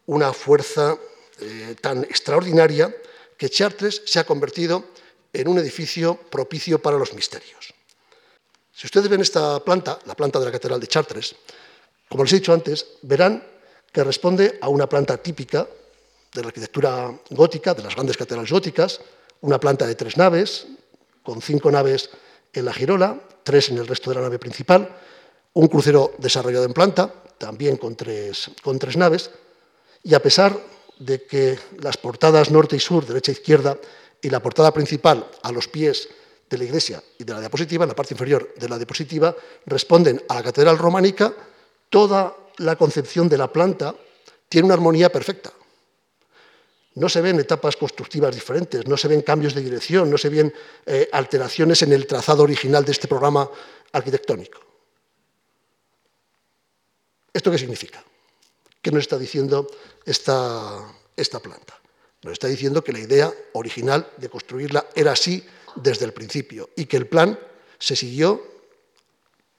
una fuerza eh, tan extraordinaria que Chartres se ha convertido en un edificio propicio para los misterios. Si ustedes ven esta planta, la planta de la Catedral de Chartres, como les he dicho antes, verán que responde a una planta típica de la arquitectura gótica, de las grandes catedrales góticas, una planta de tres naves, con cinco naves en la girola, tres en el resto de la nave principal, un crucero desarrollado en planta, también con tres, con tres naves, y a pesar de que las portadas norte y sur, derecha e izquierda, y la portada principal a los pies de la iglesia y de la diapositiva, en la parte inferior de la diapositiva, responden a la catedral románica, toda la concepción de la planta tiene una armonía perfecta. No se ven etapas constructivas diferentes, no se ven cambios de dirección, no se ven eh, alteraciones en el trazado original de este programa arquitectónico. ¿Esto qué significa? ¿Qué nos está diciendo esta, esta planta? Nos está diciendo que la idea original de construirla era así desde el principio y que el plan se siguió,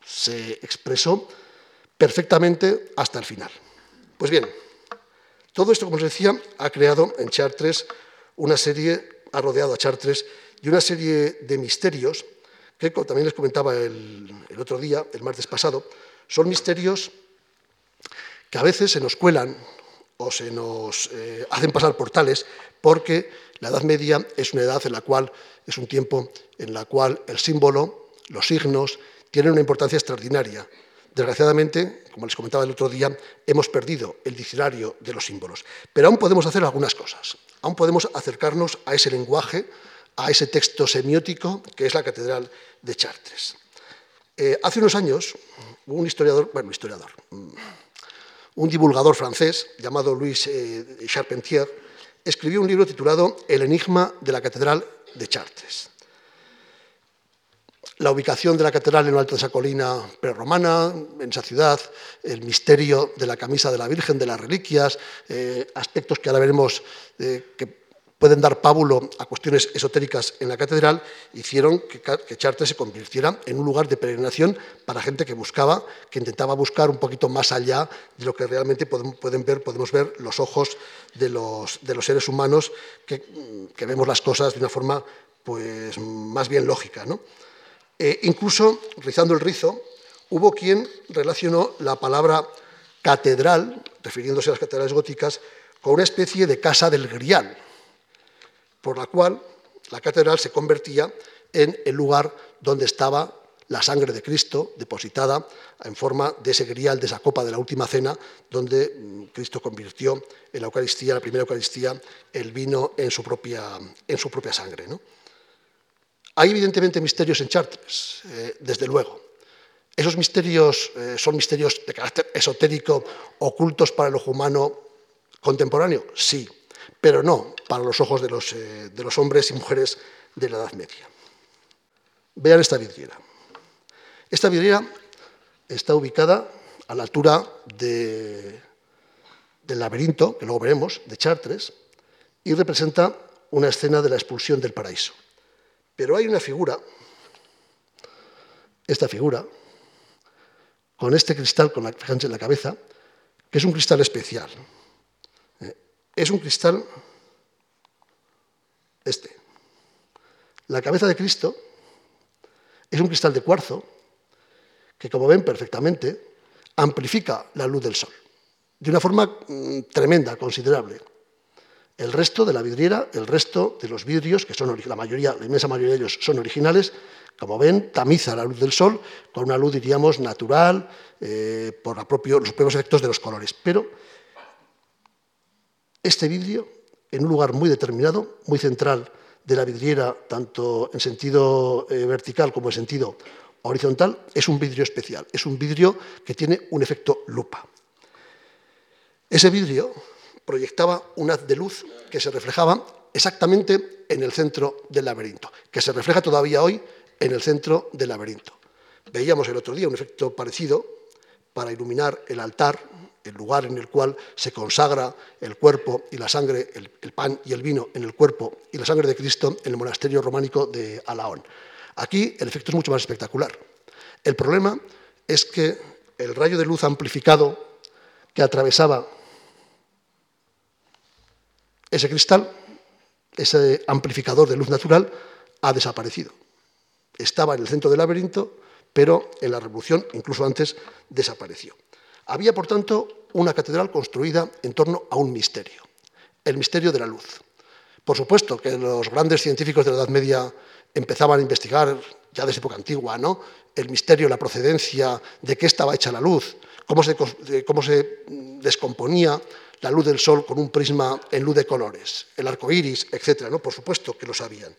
se expresó perfectamente hasta el final. Pues bien, todo esto, como os decía, ha creado en Chartres una serie, ha rodeado a Chartres y una serie de misterios que, también les comentaba el, otro día, el martes pasado, son misterios que a veces se nos cuelan o se nos eh, hacen pasar por tales porque la Edad Media es una edad en la cual es un tiempo en la cual el símbolo, los signos, tienen una importancia extraordinaria. Desgraciadamente, como les comentaba el otro día, hemos perdido el diccionario de los símbolos. Pero aún podemos hacer algunas cosas. Aún podemos acercarnos a ese lenguaje, a ese texto semiótico que es la Catedral de Chartres. Eh, hace unos años, un historiador, bueno, historiador, mm, un divulgador francés llamado Louis eh, Charpentier, escribió un libro titulado El enigma de la Catedral de Chartres. La ubicación de la catedral en lo alto de esa colina prerromana, en esa ciudad, el misterio de la camisa de la Virgen, de las reliquias, eh, aspectos que ahora veremos eh, que pueden dar pábulo a cuestiones esotéricas en la catedral, hicieron que, Chartres se convirtiera en un lugar de peregrinación para gente que buscaba, que intentaba buscar un poquito más allá de lo que realmente pueden ver, podemos ver los ojos de los, seres humanos que, vemos las cosas de una forma pues, más bien lógica. Eh, incluso, rizando el rizo, hubo quien relacionó la palabra catedral, refiriéndose a las catedrales góticas, con una especie de casa del grial por la cual la catedral se convertía en el lugar donde estaba la sangre de Cristo depositada en forma de ese grial, de esa copa de la última cena, donde mm, Cristo convirtió en la Eucaristía, la primera Eucaristía, el vino en su propia, en su propia sangre. Hay evidentemente misterios en Chartres, eh, desde luego. ¿Esos misterios eh, son misterios de carácter esotérico, ocultos para el ojo humano contemporáneo? Sí, pero no para los ojos de los, eh, de los hombres y mujeres de la Edad Media. Vean esta vidriera. Esta vidriera está ubicada a la altura del laberinto, que luego veremos, de Chartres, y representa una escena de la expulsión del paraíso. Pero hay una figura, esta figura, con este cristal, con la, en la cabeza, que es un cristal especial es un cristal este. La cabeza de Cristo es un cristal de cuarzo que, como ven perfectamente, amplifica la luz del sol de una forma mm, tremenda, considerable. El resto de la vidriera, el resto de los vidrios, que son la mayoría, la inmensa mayoría de ellos son originales, como ven, tamiza la luz del sol con una luz, diríamos, natural, eh, por los propios efectos de los colores. Pero este vidrio, en un lugar muy determinado, muy central de la vidriera, tanto en sentido eh, vertical como en sentido horizontal, es un vidrio especial, es un vidrio que tiene un efecto lupa. Ese vidrio proyectaba un haz de luz que se reflejaba exactamente en el centro del laberinto, que se refleja todavía hoy en el centro del laberinto. Veíamos el otro día un efecto parecido para iluminar el altar, el lugar en el cual se consagra el cuerpo y la sangre, el, pan y el vino en el cuerpo y la sangre de Cristo en el monasterio románico de Alaón. Aquí el efecto es mucho más espectacular. El problema es que el rayo de luz amplificado que atravesaba ese cristal, ese amplificador de luz natural, ha desaparecido. Estaba en el centro del laberinto, pero en la revolución, incluso antes, desapareció. Había, por tanto, una catedral construida en torno a un misterio, el misterio de la luz. Por supuesto que los grandes científicos de la Edad Media empezaban a investigar ya desde época antigua, ¿no? el misterio, la procedencia, de qué estaba hecha la luz, cómo se, cómo se descomponía la luz del sol con un prisma en luz de colores, el arco iris, etc. ¿no? Por supuesto que lo sabían.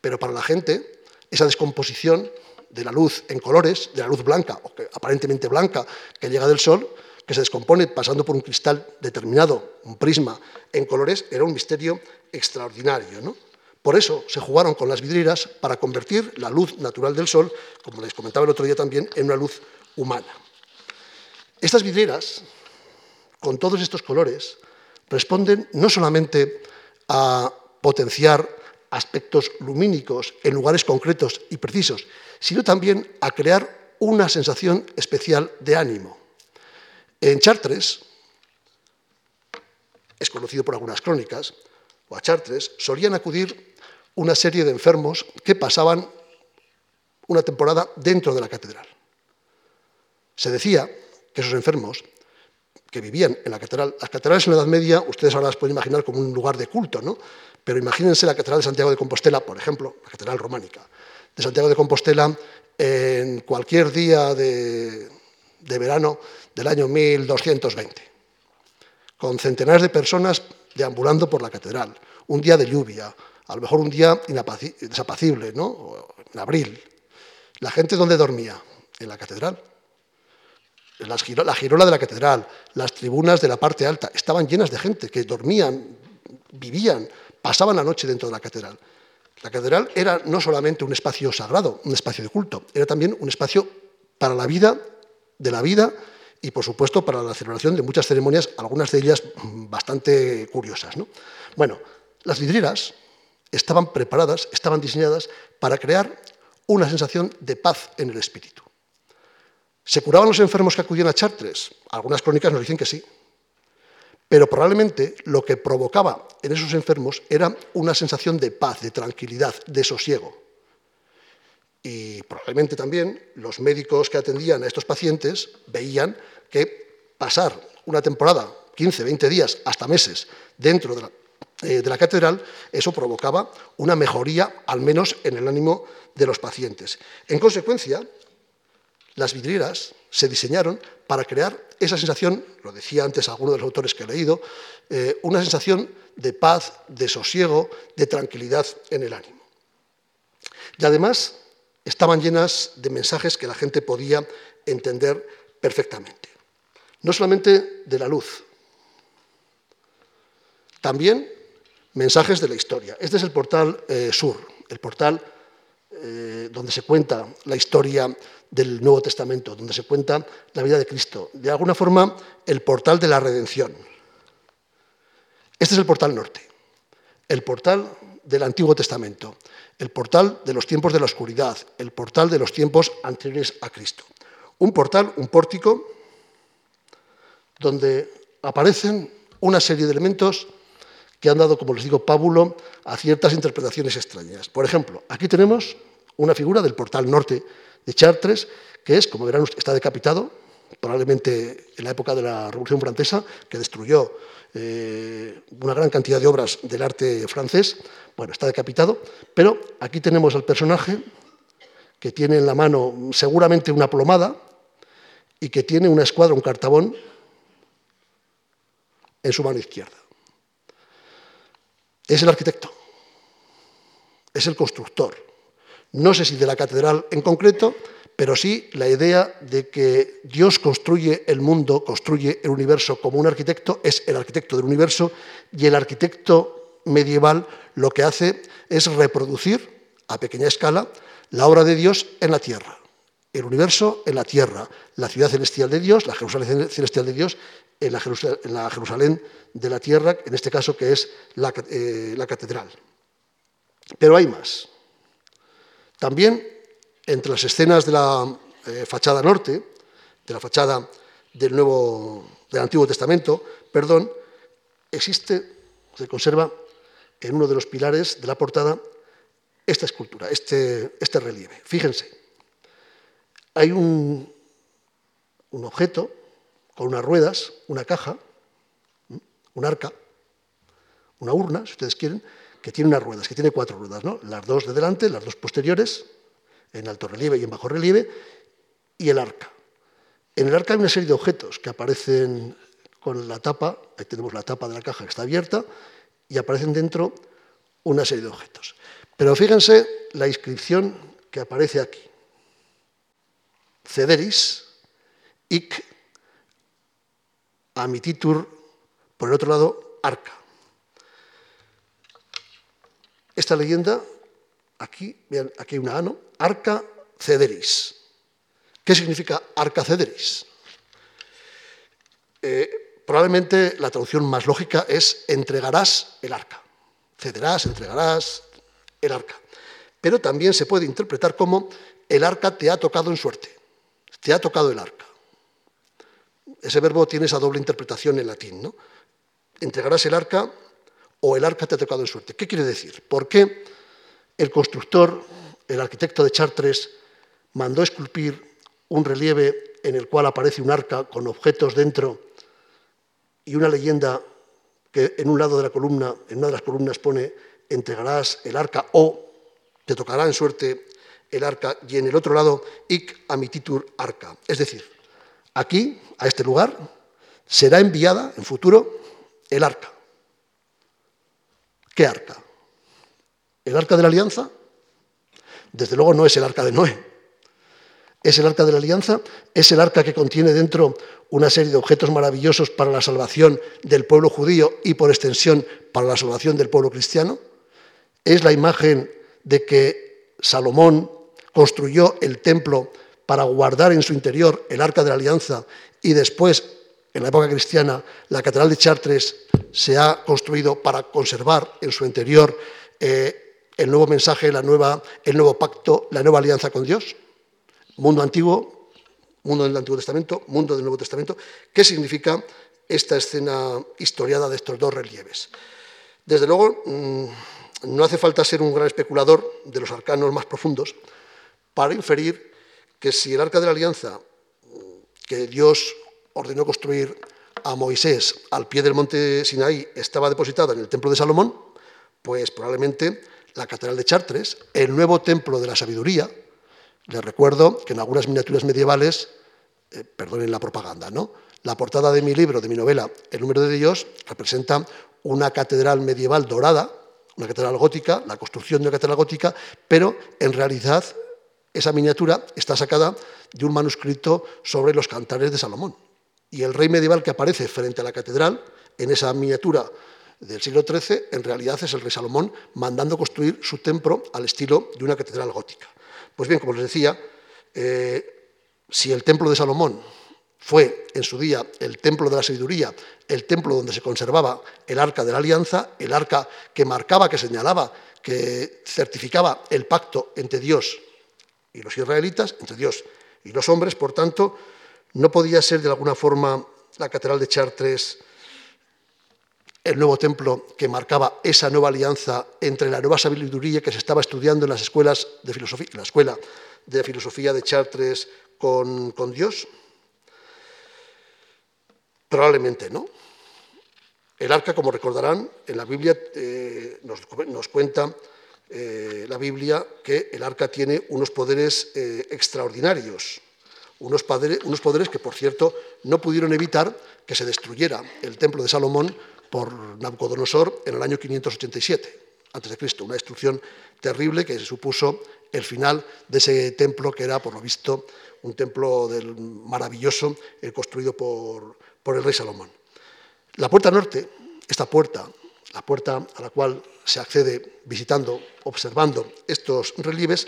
Pero para la gente, esa descomposición de la luz en colores, de la luz blanca, o aparentemente blanca, que llega del sol, que se descompone pasando por un cristal determinado, un prisma en colores, era un misterio extraordinario. ¿no? Por eso se jugaron con las vidrieras para convertir la luz natural del sol, como les comentaba el otro día también, en una luz humana. Estas vidrieras, con todos estos colores, responden no solamente a potenciar aspectos lumínicos en lugares concretos y precisos, sino también a crear una sensación especial de ánimo. En Chartres, es conocido por algunas crónicas, o a Chartres, solían acudir una serie de enfermos que pasaban una temporada dentro de la catedral. Se decía que esos enfermos que vivían en la catedral, las catedrales en la Edad Media, ustedes ahora las pueden imaginar como un lugar de culto, ¿no? Pero imagínense la catedral de Santiago de Compostela, por ejemplo, la catedral románica de Santiago de Compostela, en cualquier día de, verano del año 1220, con centenares de personas deambulando por la catedral, un día de lluvia, a lo mejor un día desapacible, ¿no? en abril. ¿La gente dónde dormía? En la catedral. La girola de la catedral, las tribunas de la parte alta, estaban llenas de gente que dormían, vivían, pasaban la noche dentro de la catedral. La catedral era no solamente un espacio sagrado, un espacio de culto, era también un espacio para la vida, de la vida y, por supuesto, para la celebración de muchas ceremonias, algunas de ellas bastante curiosas. ¿no? Bueno, las vidrieras estaban preparadas, estaban diseñadas para crear una sensación de paz en el espíritu. ¿Se curaban los enfermos que acudían a Chartres? Algunas crónicas nos dicen que sí. Pero probablemente lo que provocaba en esos enfermos era una sensación de paz, de tranquilidad, de sosiego. Y probablemente también los médicos que atendían a estos pacientes veían que pasar una temporada, 15, 20 días, hasta meses, dentro de la eh, de la catedral, eso provocaba una mejoría, al menos en el ánimo de los pacientes. En consecuencia, las vidrieras se diseñaron para crear esa sensación, lo decía antes alguno de los autores que he leído, eh, una sensación de paz, de sosiego, de tranquilidad en el ánimo. Y además estaban llenas de mensajes que la gente podía entender perfectamente. No solamente de la luz, también Mensajes de la historia. Este es el portal eh, Sur, el portal eh, donde se cuenta la historia del Nuevo Testamento, donde se cuenta la vida de Cristo. De alguna forma, el portal de la redención. Este es el portal norte, el portal del Antiguo Testamento, el portal de los tiempos de la oscuridad, el portal de los tiempos anteriores a Cristo. Un portal, un pórtico, donde aparecen una serie de elementos que han dado, como les digo, pábulo a ciertas interpretaciones extrañas. Por ejemplo, aquí tenemos una figura del portal norte de Chartres, que es, como verán, está decapitado, probablemente en la época de la Revolución Francesa, que destruyó eh, una gran cantidad de obras del arte francés. Bueno, está decapitado, pero aquí tenemos al personaje que tiene en la mano seguramente una plomada y que tiene una escuadra, un cartabón, en su mano izquierda es el arquitecto, es el constructor. No sé si de la catedral en concreto, pero sí la idea de que Dios construye el mundo, construye el universo como un arquitecto, es el arquitecto del universo, y el arquitecto medieval lo que hace es reproducir a pequeña escala la obra de Dios en la tierra. El universo en la tierra, la ciudad celestial de Dios, la Jerusalén celestial de Dios, en la Jerusalén, de la tierra, en este caso que es la, eh, catedral. Pero hay más. También entre las escenas de la eh, fachada norte, de la fachada del, Nuevo, del Antiguo Testamento, perdón, existe, se conserva en uno de los pilares de la portada esta escultura, este, este relieve. Fíjense, hay un, un objeto con unas ruedas, una caja, un arca, una urna, si ustedes quieren, que tiene unas ruedas, que tiene cuatro ruedas, ¿no? las dos de delante, las dos posteriores, en alto relieve y en bajo relieve, y el arca. En el arca hay una serie de objetos que aparecen con la tapa, ahí tenemos la tapa de la caja que está abierta, y aparecen dentro una serie de objetos. Pero fíjense la inscripción que aparece aquí. Cederis, ic, amititur, por el otro lado, arca. Esta leyenda, aquí, vean, aquí hay una ano, arca cederis. ¿Qué significa arca cederis? Eh, probablemente la traducción más lógica es entregarás el arca. Cederás, entregarás el arca. Pero también se puede interpretar como el arca te ha tocado en suerte. Te ha tocado el arca. Ese verbo tiene esa doble interpretación en latín, ¿no? Entregarás el arca o el arca te ha tocado en suerte. ¿Qué quiere decir? ¿Por qué el constructor, el arquitecto de Chartres, mandó esculpir un relieve en el cual aparece un arca con objetos dentro y una leyenda que en un lado de la columna, en una de las columnas pone entregarás el arca o te tocará en suerte el arca y en el otro lado ic amititur arca. Es decir, aquí, a este lugar, será enviada en futuro el arca. ¿Qué arca? ¿El arca de la alianza? Desde luego no es el arca de Noé. Es el arca de la alianza, es el arca que contiene dentro una serie de objetos maravillosos para la salvación del pueblo judío y por extensión para la salvación del pueblo cristiano. Es la imagen de que Salomón construyó el templo para guardar en su interior el arca de la alianza y después, en la época cristiana, la catedral de Chartres se ha construido para conservar en su interior eh, el nuevo mensaje, la nueva, el nuevo pacto, la nueva alianza con Dios. Mundo antiguo, mundo del Antiguo Testamento, mundo del Nuevo Testamento. ¿Qué significa esta escena historiada de estos dos relieves? Desde luego, mm, no hace falta ser un gran especulador de los arcanos más profundos para inferir que si el arca de la alianza que Dios ordenó construir a Moisés al pie del monte Sinaí estaba depositada en el templo de Salomón, pues probablemente la catedral de Chartres, el nuevo templo de la sabiduría, les recuerdo que en algunas miniaturas medievales, eh, perdonen la propaganda, ¿no? La portada de mi libro, de mi novela, El número de Dios, representa una catedral medieval dorada, una catedral gótica, la construcción de una catedral gótica, pero en realidad esa miniatura está sacada de un manuscrito sobre los cantares de Salomón. Y el rey medieval que aparece frente a la catedral, en esa miniatura del siglo XIII, en realidad es el rey Salomón mandando construir su templo al estilo de una catedral gótica. Pues bien, como les decía, eh, si el templo de Salomón fue en su día el templo de la sabiduría, el templo donde se conservaba el arca de la alianza, el arca que marcaba, que señalaba, que certificaba el pacto entre Dios y los israelitas, entre Dios y los hombres, por tanto, no podía ser de alguna forma la catedral de Chartres el nuevo templo que marcaba esa nueva alianza entre la nueva sabiduría que se estaba estudiando en las escuelas de filosofía, la escuela de filosofía de Chartres con, Dios. Probablemente no. El arca, como recordarán, en la Biblia eh, nos, cuenta eh, la Biblia que el arca tiene unos poderes eh, extraordinarios, unos, poderes que, por cierto, no pudieron evitar que se destruyera el templo de Salomón por Nabucodonosor en el año 587. antes de Cristo, una destrucción terrible que supuso el final de ese templo que era, por lo visto, un templo del maravilloso eh, construido por, por el rey Salomón. La puerta norte, esta puerta, la puerta a la cual se accede visitando, observando estos relieves,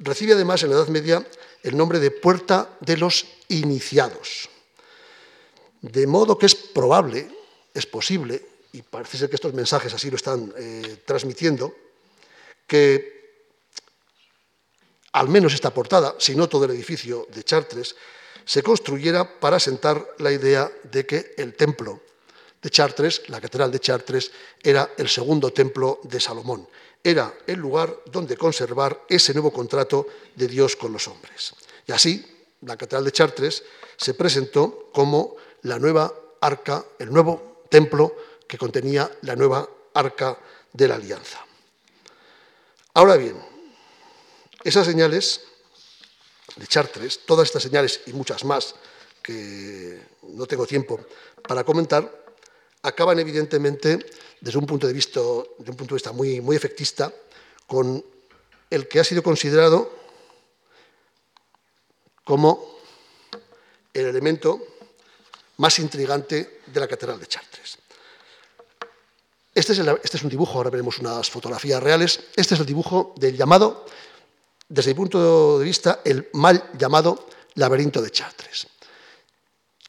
recibe además en la Edad Media el nombre de Puerta de los Iniciados. De modo que es probable, es posible, y parece ser que estos mensajes así lo están eh, transmitiendo, que al menos esta portada, si no todo el edificio de Chartres, se construyera para sentar la idea de que el templo de Chartres, la catedral de Chartres, era el segundo templo de Salomón. Era el lugar donde conservar ese nuevo contrato de Dios con los hombres. Y así, la catedral de Chartres se presentó como la nueva arca, el nuevo templo que contenía la nueva arca de la alianza. Ahora bien, esas señales de Chartres, todas estas señales y muchas más que no tengo tiempo para comentar, acaban evidentemente desde un punto de vista, un punto de vista muy, muy efectista con el que ha sido considerado como el elemento más intrigante de la Catedral de Chartres. Este es, este es, un dibujo, ahora veremos unas fotografías reales. Este es el dibujo del llamado desde mi punto de vista, el mal llamado laberinto de Chartres.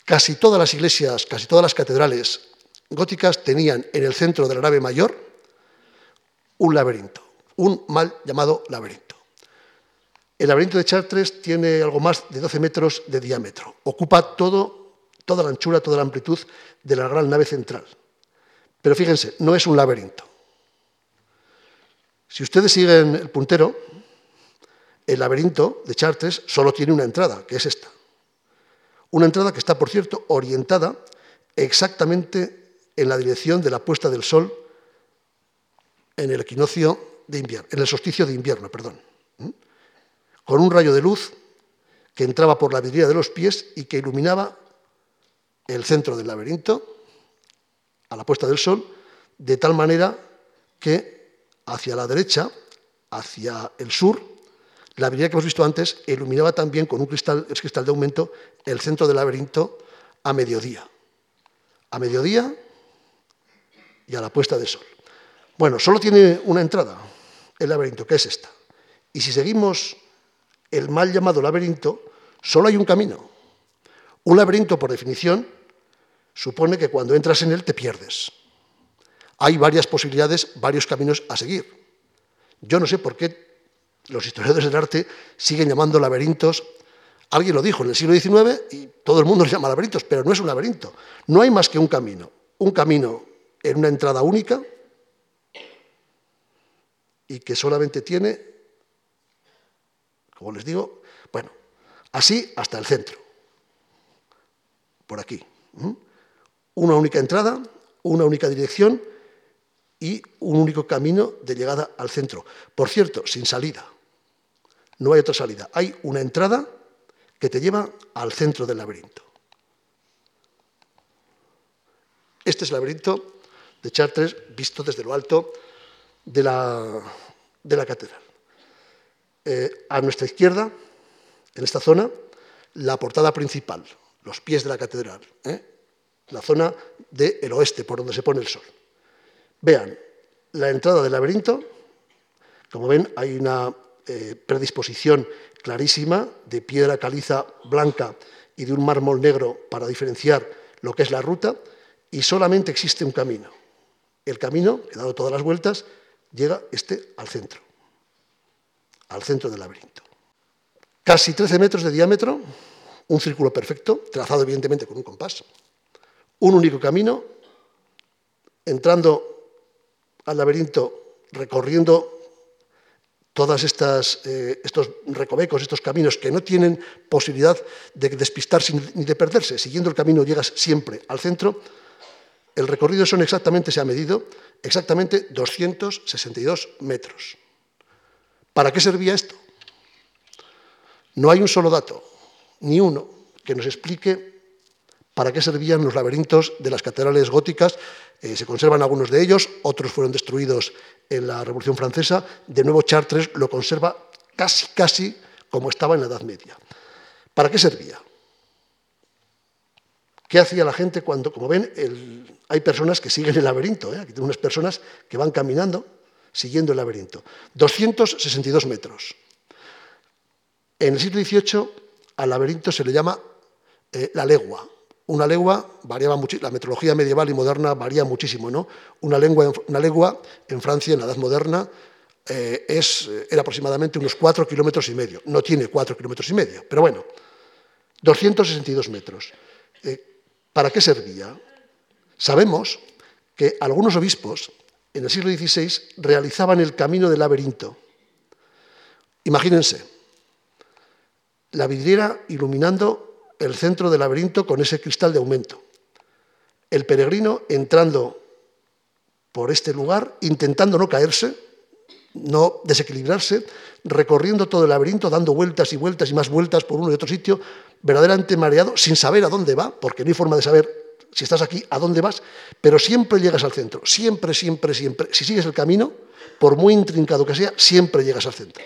Casi todas las iglesias, casi todas las catedrales góticas tenían en el centro de la nave mayor un laberinto, un mal llamado laberinto. El laberinto de Chartres tiene algo más de 12 metros de diámetro. Ocupa todo, toda la anchura, toda la amplitud de la gran nave central. Pero fíjense, no es un laberinto. Si ustedes siguen el puntero, el laberinto de Chartres solo tiene una entrada, que es esta. Una entrada que está, por cierto, orientada exactamente en la dirección de la puesta del sol en el equinoccio de invierno, en el solsticio de invierno, perdón. Con un rayo de luz que entraba por la vidriera de los pies y que iluminaba el centro del laberinto a la puesta del sol, de tal manera que hacia la derecha, hacia el sur, la vidriera que hemos visto antes iluminaba también con un cristal, cristal de aumento el centro del laberinto a mediodía. A mediodía y a la puesta de sol. Bueno, solo tiene una entrada el laberinto, que es esta. Y si seguimos el mal llamado laberinto, solo hay un camino. Un laberinto, por definición, supone que cuando entras en él te pierdes. Hay varias posibilidades, varios caminos a seguir. Yo no sé por qué los historiadores del arte siguen llamando laberintos. Alguien lo dijo en el siglo XIX y todo el mundo los llama laberintos, pero no es un laberinto. No hay más que un camino. Un camino en una entrada única y que solamente tiene, como les digo, bueno, así hasta el centro. Por aquí. Una única entrada, una única dirección y un único camino de llegada al centro. Por cierto, sin salida. No hay otra salida. Hay una entrada que te lleva al centro del laberinto. Este es el laberinto de Chartres visto desde lo alto de la, de la catedral. Eh, a nuestra izquierda, en esta zona, la portada principal, los pies de la catedral, ¿eh? la zona del oeste, por donde se pone el sol. Vean, la entrada del laberinto, como ven, hay una eh, predisposición clarísima de piedra caliza blanca y de un mármol negro para diferenciar lo que es la ruta, y solamente existe un camino. El camino, que dado todas las vueltas, llega este al centro, al centro del laberinto. Casi 13 metros de diámetro, un círculo perfecto, trazado evidentemente con un compás. Un único camino, entrando al laberinto recorriendo todos eh, estos recovecos, estos caminos que no tienen posibilidad de despistarse ni de perderse. Siguiendo el camino llegas siempre al centro. El recorrido son exactamente, se ha medido, exactamente 262 metros. ¿Para qué servía esto? No hay un solo dato, ni uno, que nos explique para qué servían los laberintos de las catedrales góticas. Eh, se conservan algunos de ellos, otros fueron destruidos en la Revolución Francesa. De nuevo, Chartres lo conserva casi, casi como estaba en la Edad Media. ¿Para qué servía? ¿Qué hacía la gente cuando, como ven, hay personas que siguen el laberinto? ¿eh? Aquí tengo unas personas que van caminando siguiendo el laberinto. 262 metros. En el siglo XVIII al laberinto se le llama eh, la legua. Una legua variaba mucho, la metrología medieval y moderna varía muchísimo, ¿no? Una, lengua, una legua en Francia, en la Edad Moderna, eh, es, era aproximadamente unos 4 kilómetros y medio. No tiene 4 kilómetros y medio, pero bueno, 262 metros. ¿Para qué servía? Sabemos que algunos obispos en el siglo XVI realizaban el camino del laberinto. Imagínense, la vidriera iluminando el centro del laberinto con ese cristal de aumento. El peregrino entrando por este lugar, intentando no caerse, no desequilibrarse, recorriendo todo el laberinto, dando vueltas y vueltas y más vueltas por uno y otro sitio, verdaderamente mareado, sin saber a dónde va, porque no hay forma de saber si estás aquí a dónde vas, pero siempre llegas al centro, siempre, siempre, siempre. Si sigues el camino, por muy intrincado que sea, siempre llegas al centro.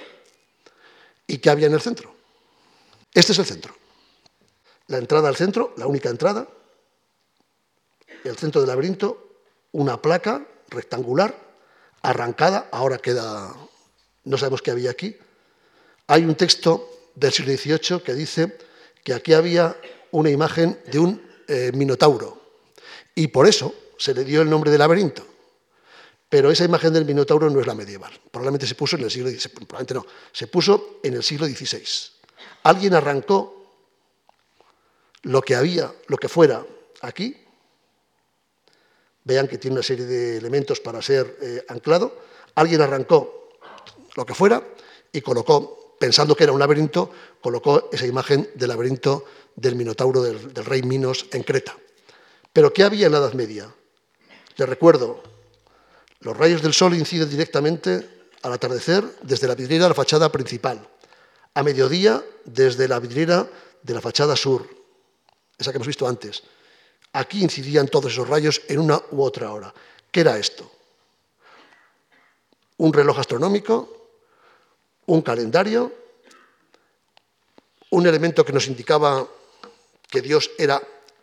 ¿Y qué había en el centro? Este es el centro. La entrada al centro, la única entrada, el centro del laberinto, una placa rectangular, arrancada, ahora queda, no sabemos qué había aquí. Hay un texto del siglo XVIII que dice que aquí había una imagen de un eh, minotauro y por eso se le dio el nombre de laberinto. Pero esa imagen del minotauro no es la medieval. Probablemente se puso en el siglo XVI, probablemente no, se puso en el siglo XVI. Alguien arrancó lo que había, lo que fuera aquí. Vean que tiene una serie de elementos para ser eh, anclado. Alguien arrancó lo que fuera y colocó pensando que era un laberinto, colocó esa imagen del laberinto del Minotauro del, rey Minos en Creta. Pero ¿qué había en la Edad Media? Les recuerdo, los rayos del sol inciden directamente al atardecer desde la vidriera de la fachada principal, a mediodía desde la vidriera de la fachada sur, esa que hemos visto antes. Aquí incidían todos esos rayos en una u otra hora. ¿Qué era esto? Un reloj astronómico un calendario, un elemento que nos indicaba que Dios era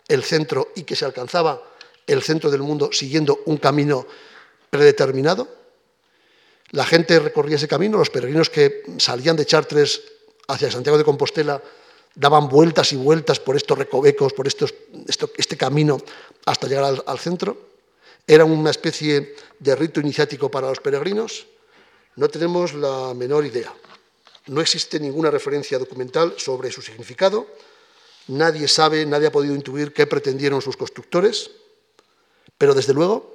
el centro y que se alcanzaba el centro del mundo siguiendo un camino predeterminado. La gente recorría ese camino, los peregrinos que salían de Chartres hacia Santiago de Compostela daban vueltas y vueltas por estos recovecos, por estos, este camino hasta llegar al, al centro. Era una especie de rito iniciático para los peregrinos. No tenemos la menor idea. No existe ninguna referencia documental sobre su significado. Nadie sabe, nadie ha podido intuir qué pretendieron sus constructores, pero desde luego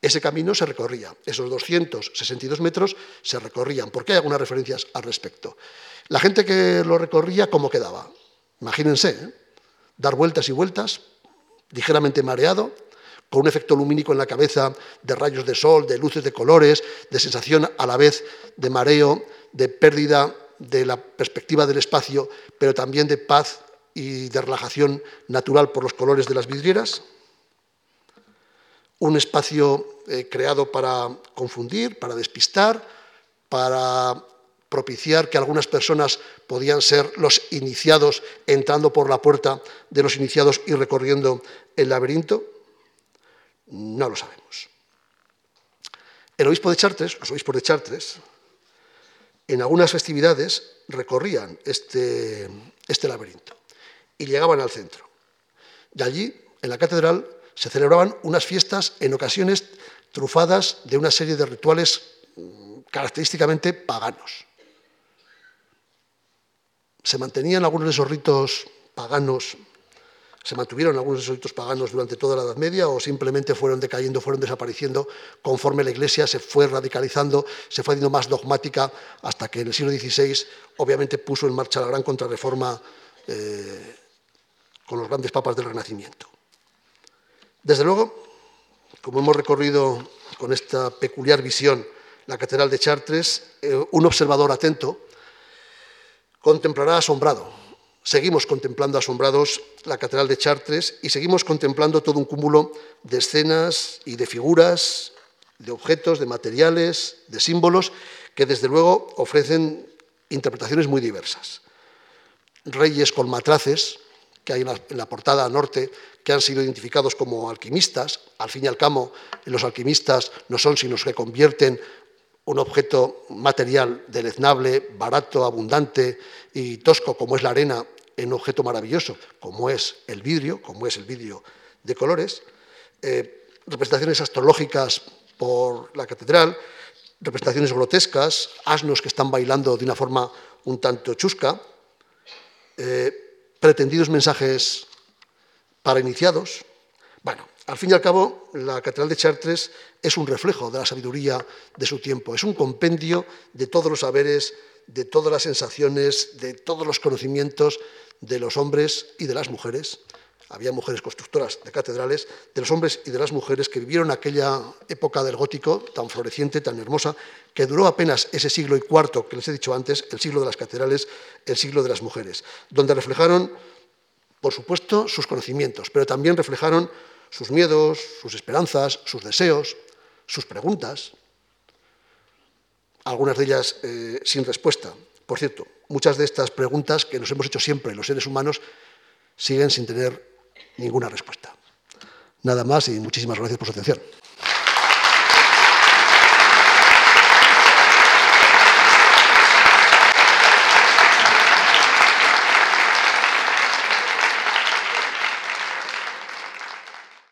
ese camino se recorría. Esos 262 metros se recorrían, porque hay algunas referencias al respecto. La gente que lo recorría, ¿cómo quedaba? Imagínense, ¿eh? dar vueltas y vueltas, ligeramente mareado, con un efecto lumínico en la cabeza de rayos de sol, de luces de colores, de sensación a la vez de mareo, de pérdida de la perspectiva del espacio, pero también de paz y de relajación natural por los colores de las vidrieras. Un espacio eh, creado para confundir, para despistar, para propiciar que algunas personas podían ser los iniciados entrando por la puerta de los iniciados y recorriendo el laberinto. No lo sabemos. El obispo de Chartres, los obispos de Chartres, en algunas festividades recorrían este, este laberinto y llegaban al centro. Y allí, en la catedral, se celebraban unas fiestas en ocasiones trufadas de una serie de rituales mm, característicamente paganos. Se mantenían algunos de esos ritos paganos se mantuvieron algunos de esos ritos paganos durante toda la Edad Media o simplemente fueron decayendo, fueron desapareciendo conforme la Iglesia se fue radicalizando, se fue haciendo más dogmática hasta que en el siglo XVI obviamente puso en marcha la gran contrarreforma eh, con los grandes papas del Renacimiento. Desde luego, como hemos recorrido con esta peculiar visión la Catedral de Chartres, eh, un observador atento contemplará asombrado Seguimos contemplando asombrados la Catedral de Chartres y seguimos contemplando todo un cúmulo de escenas y de figuras, de objetos, de materiales, de símbolos, que desde luego ofrecen interpretaciones muy diversas. Reyes con matraces, que hay en la portada norte, que han sido identificados como alquimistas. Al fin y al cabo, los alquimistas no son sino los que convierten un objeto material deleznable, barato, abundante y tosco como es la arena en un objeto maravilloso como es el vidrio, como es el vidrio de colores, eh, representaciones astrológicas por la catedral, representaciones grotescas, asnos que están bailando de una forma un tanto chusca, eh, pretendidos mensajes para iniciados. Bueno, al fin y al cabo, la Catedral de Chartres es un reflejo de la sabiduría de su tiempo, es un compendio de todos los saberes, de todas las sensaciones, de todos los conocimientos de los hombres y de las mujeres. Había mujeres constructoras de catedrales, de los hombres y de las mujeres que vivieron aquella época del gótico tan floreciente, tan hermosa, que duró apenas ese siglo y cuarto que les he dicho antes, el siglo de las catedrales, el siglo de las mujeres, donde reflejaron, por supuesto, sus conocimientos, pero también reflejaron sus miedos, sus esperanzas, sus deseos, sus preguntas, algunas de ellas eh, sin respuesta. Por cierto, muchas de estas preguntas que nos hemos hecho siempre los seres humanos siguen sin tener ninguna respuesta. Nada más y muchísimas gracias por su atención.